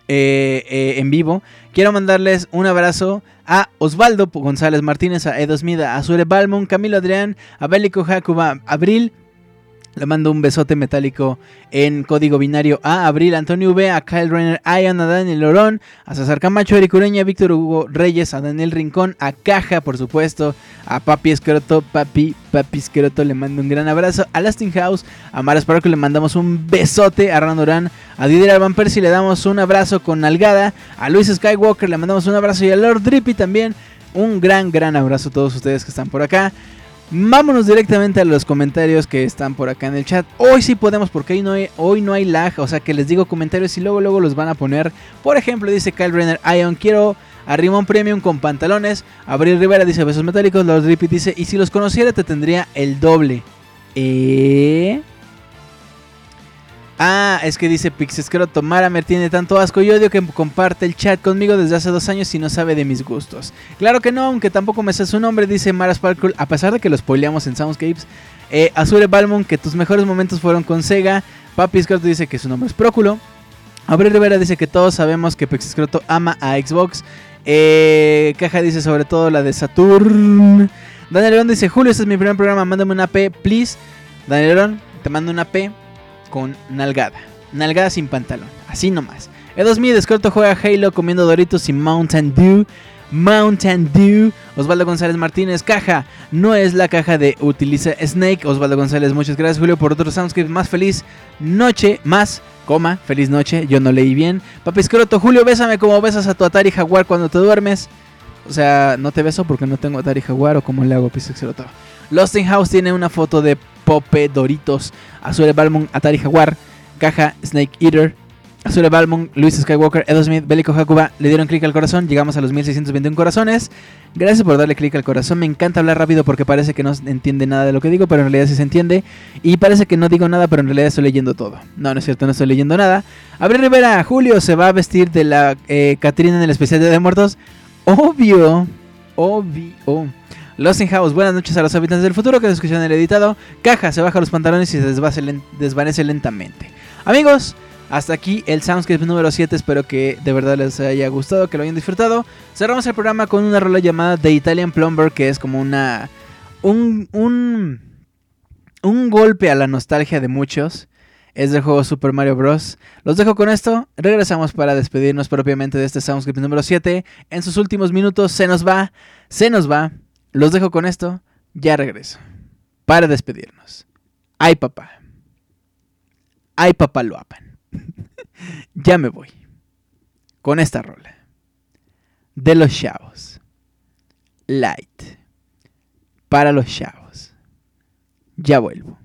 eh, eh, en vivo, quiero mandarles un abrazo a Osvaldo González Martínez, a Edos Mida, a Sure Balmon, Camilo Adrián, a Bélico Jacoba, Abril, le mando un besote metálico en código binario a Abril Antonio V, a Kyle Renner, a Ian, a Daniel Lorón, a César Camacho, Eric Ureña, a Víctor Hugo Reyes, a Daniel Rincón, a Caja, por supuesto, a Papi Esqueroto, Papi, Papi Esqueroto, le mando un gran abrazo, a Lasting House, a Mara Sparkle le mandamos un besote, a Randorán, a Didier Van Persie le damos un abrazo con nalgada, a Luis Skywalker le mandamos un abrazo y a Lord Drippy también. Un gran, gran abrazo a todos ustedes que están por acá. Vámonos directamente a los comentarios que están por acá en el chat. Hoy sí podemos porque hoy no hay, hoy no hay lag. O sea que les digo comentarios y luego luego los van a poner. Por ejemplo, dice Kyle Renner, Ion, quiero a Rimón Premium con pantalones. Abril Rivera dice besos metálicos. Los Drippy dice, y si los conociera te tendría el doble. ¿Eh? Ah, es que dice Pixescroto, Maramer tiene tanto asco y odio que comparte el chat conmigo desde hace dos años y no sabe de mis gustos. Claro que no, aunque tampoco me sé su nombre, dice Mara Sparkle, a pesar de que lo spoileamos en Soundscapes. Eh, Azure Balmon, que tus mejores momentos fueron con Sega. Papi Scroto dice que su nombre es Próculo. Abril Rivera dice que todos sabemos que Pixescroto ama a Xbox. Eh, Caja dice sobre todo la de Saturn. Daniel León dice, Julio, este es mi primer programa, mándame una P, please. Daniel León, te mando una P con nalgada. Nalgada sin pantalón. Así nomás. E2000 Escorto juega Halo comiendo Doritos y Mountain Dew. Mountain Dew. Osvaldo González Martínez, caja. No es la caja de Utiliza Snake. Osvaldo González, muchas gracias Julio por otro soundscript más feliz. Noche más, coma, feliz noche. Yo no leí bien. Papi Escroto, Julio, bésame como besas a tu Atari Jaguar cuando te duermes. O sea, no te beso porque no tengo Atari Jaguar o como le hago Papi Escroto. Lost in House tiene una foto de Pope, Doritos, Azure Balmon, Atari Jaguar, Caja, Snake Eater. Azure Balmon, Luis Skywalker, Edo Smith, Bélico Jacuba le dieron clic al corazón. Llegamos a los 1621 corazones. Gracias por darle clic al corazón. Me encanta hablar rápido porque parece que no entiende nada de lo que digo, pero en realidad sí se entiende. Y parece que no digo nada, pero en realidad estoy leyendo todo. No, no es cierto, no estoy leyendo nada. Abril Rivera, Julio se va a vestir de la eh, Catrina en el especial de, de Muertos. Obvio, obvio. Lost in House, buenas noches a los habitantes del futuro que nos escuchan el editado. Caja, se baja los pantalones y se desvanece lentamente. Amigos, hasta aquí el Soundscape número 7. Espero que de verdad les haya gustado, que lo hayan disfrutado. Cerramos el programa con una rola llamada The Italian Plumber, que es como una. Un, un, un golpe a la nostalgia de muchos. Es del juego Super Mario Bros. Los dejo con esto. Regresamos para despedirnos propiamente de este Soundscape número 7. En sus últimos minutos se nos va, se nos va. Los dejo con esto. Ya regreso. Para despedirnos. Ay, papá. Ay, papá lo apan. ya me voy. Con esta rola. De los chavos. Light. Para los chavos. Ya vuelvo.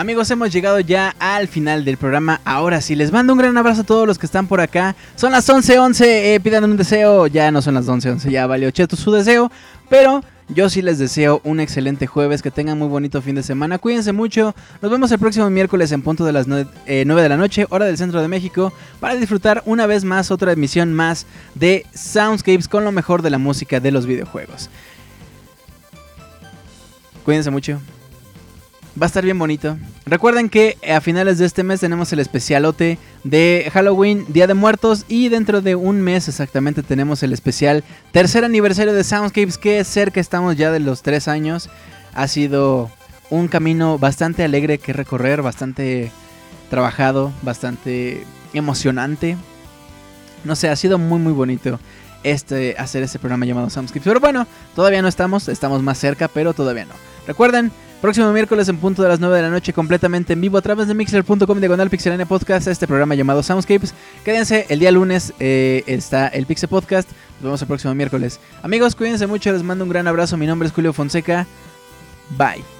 Amigos, hemos llegado ya al final del programa. Ahora sí, les mando un gran abrazo a todos los que están por acá. Son las 11:11, 11, eh, un deseo. Ya no son las 11:11, 11, ya valió cheto su deseo. Pero yo sí les deseo un excelente jueves, que tengan muy bonito fin de semana. Cuídense mucho. Nos vemos el próximo miércoles en punto de las 9, eh, 9 de la noche, hora del centro de México, para disfrutar una vez más otra emisión más de Soundscapes con lo mejor de la música de los videojuegos. Cuídense mucho. Va a estar bien bonito. Recuerden que a finales de este mes tenemos el especialote de Halloween, Día de Muertos. Y dentro de un mes exactamente tenemos el especial tercer aniversario de Soundscapes. Que cerca estamos ya de los tres años. Ha sido un camino bastante alegre que recorrer, bastante trabajado, bastante emocionante. No sé, ha sido muy muy bonito este, hacer este programa llamado Soundscapes. Pero bueno, todavía no estamos, estamos más cerca, pero todavía no. Recuerden, próximo miércoles en punto de las 9 de la noche, completamente en vivo a través de mixler.com diagonal pixelania podcast, este programa llamado Soundscapes. Quédense, el día lunes eh, está el Pixel Podcast. Nos vemos el próximo miércoles. Amigos, cuídense mucho, les mando un gran abrazo. Mi nombre es Julio Fonseca. Bye.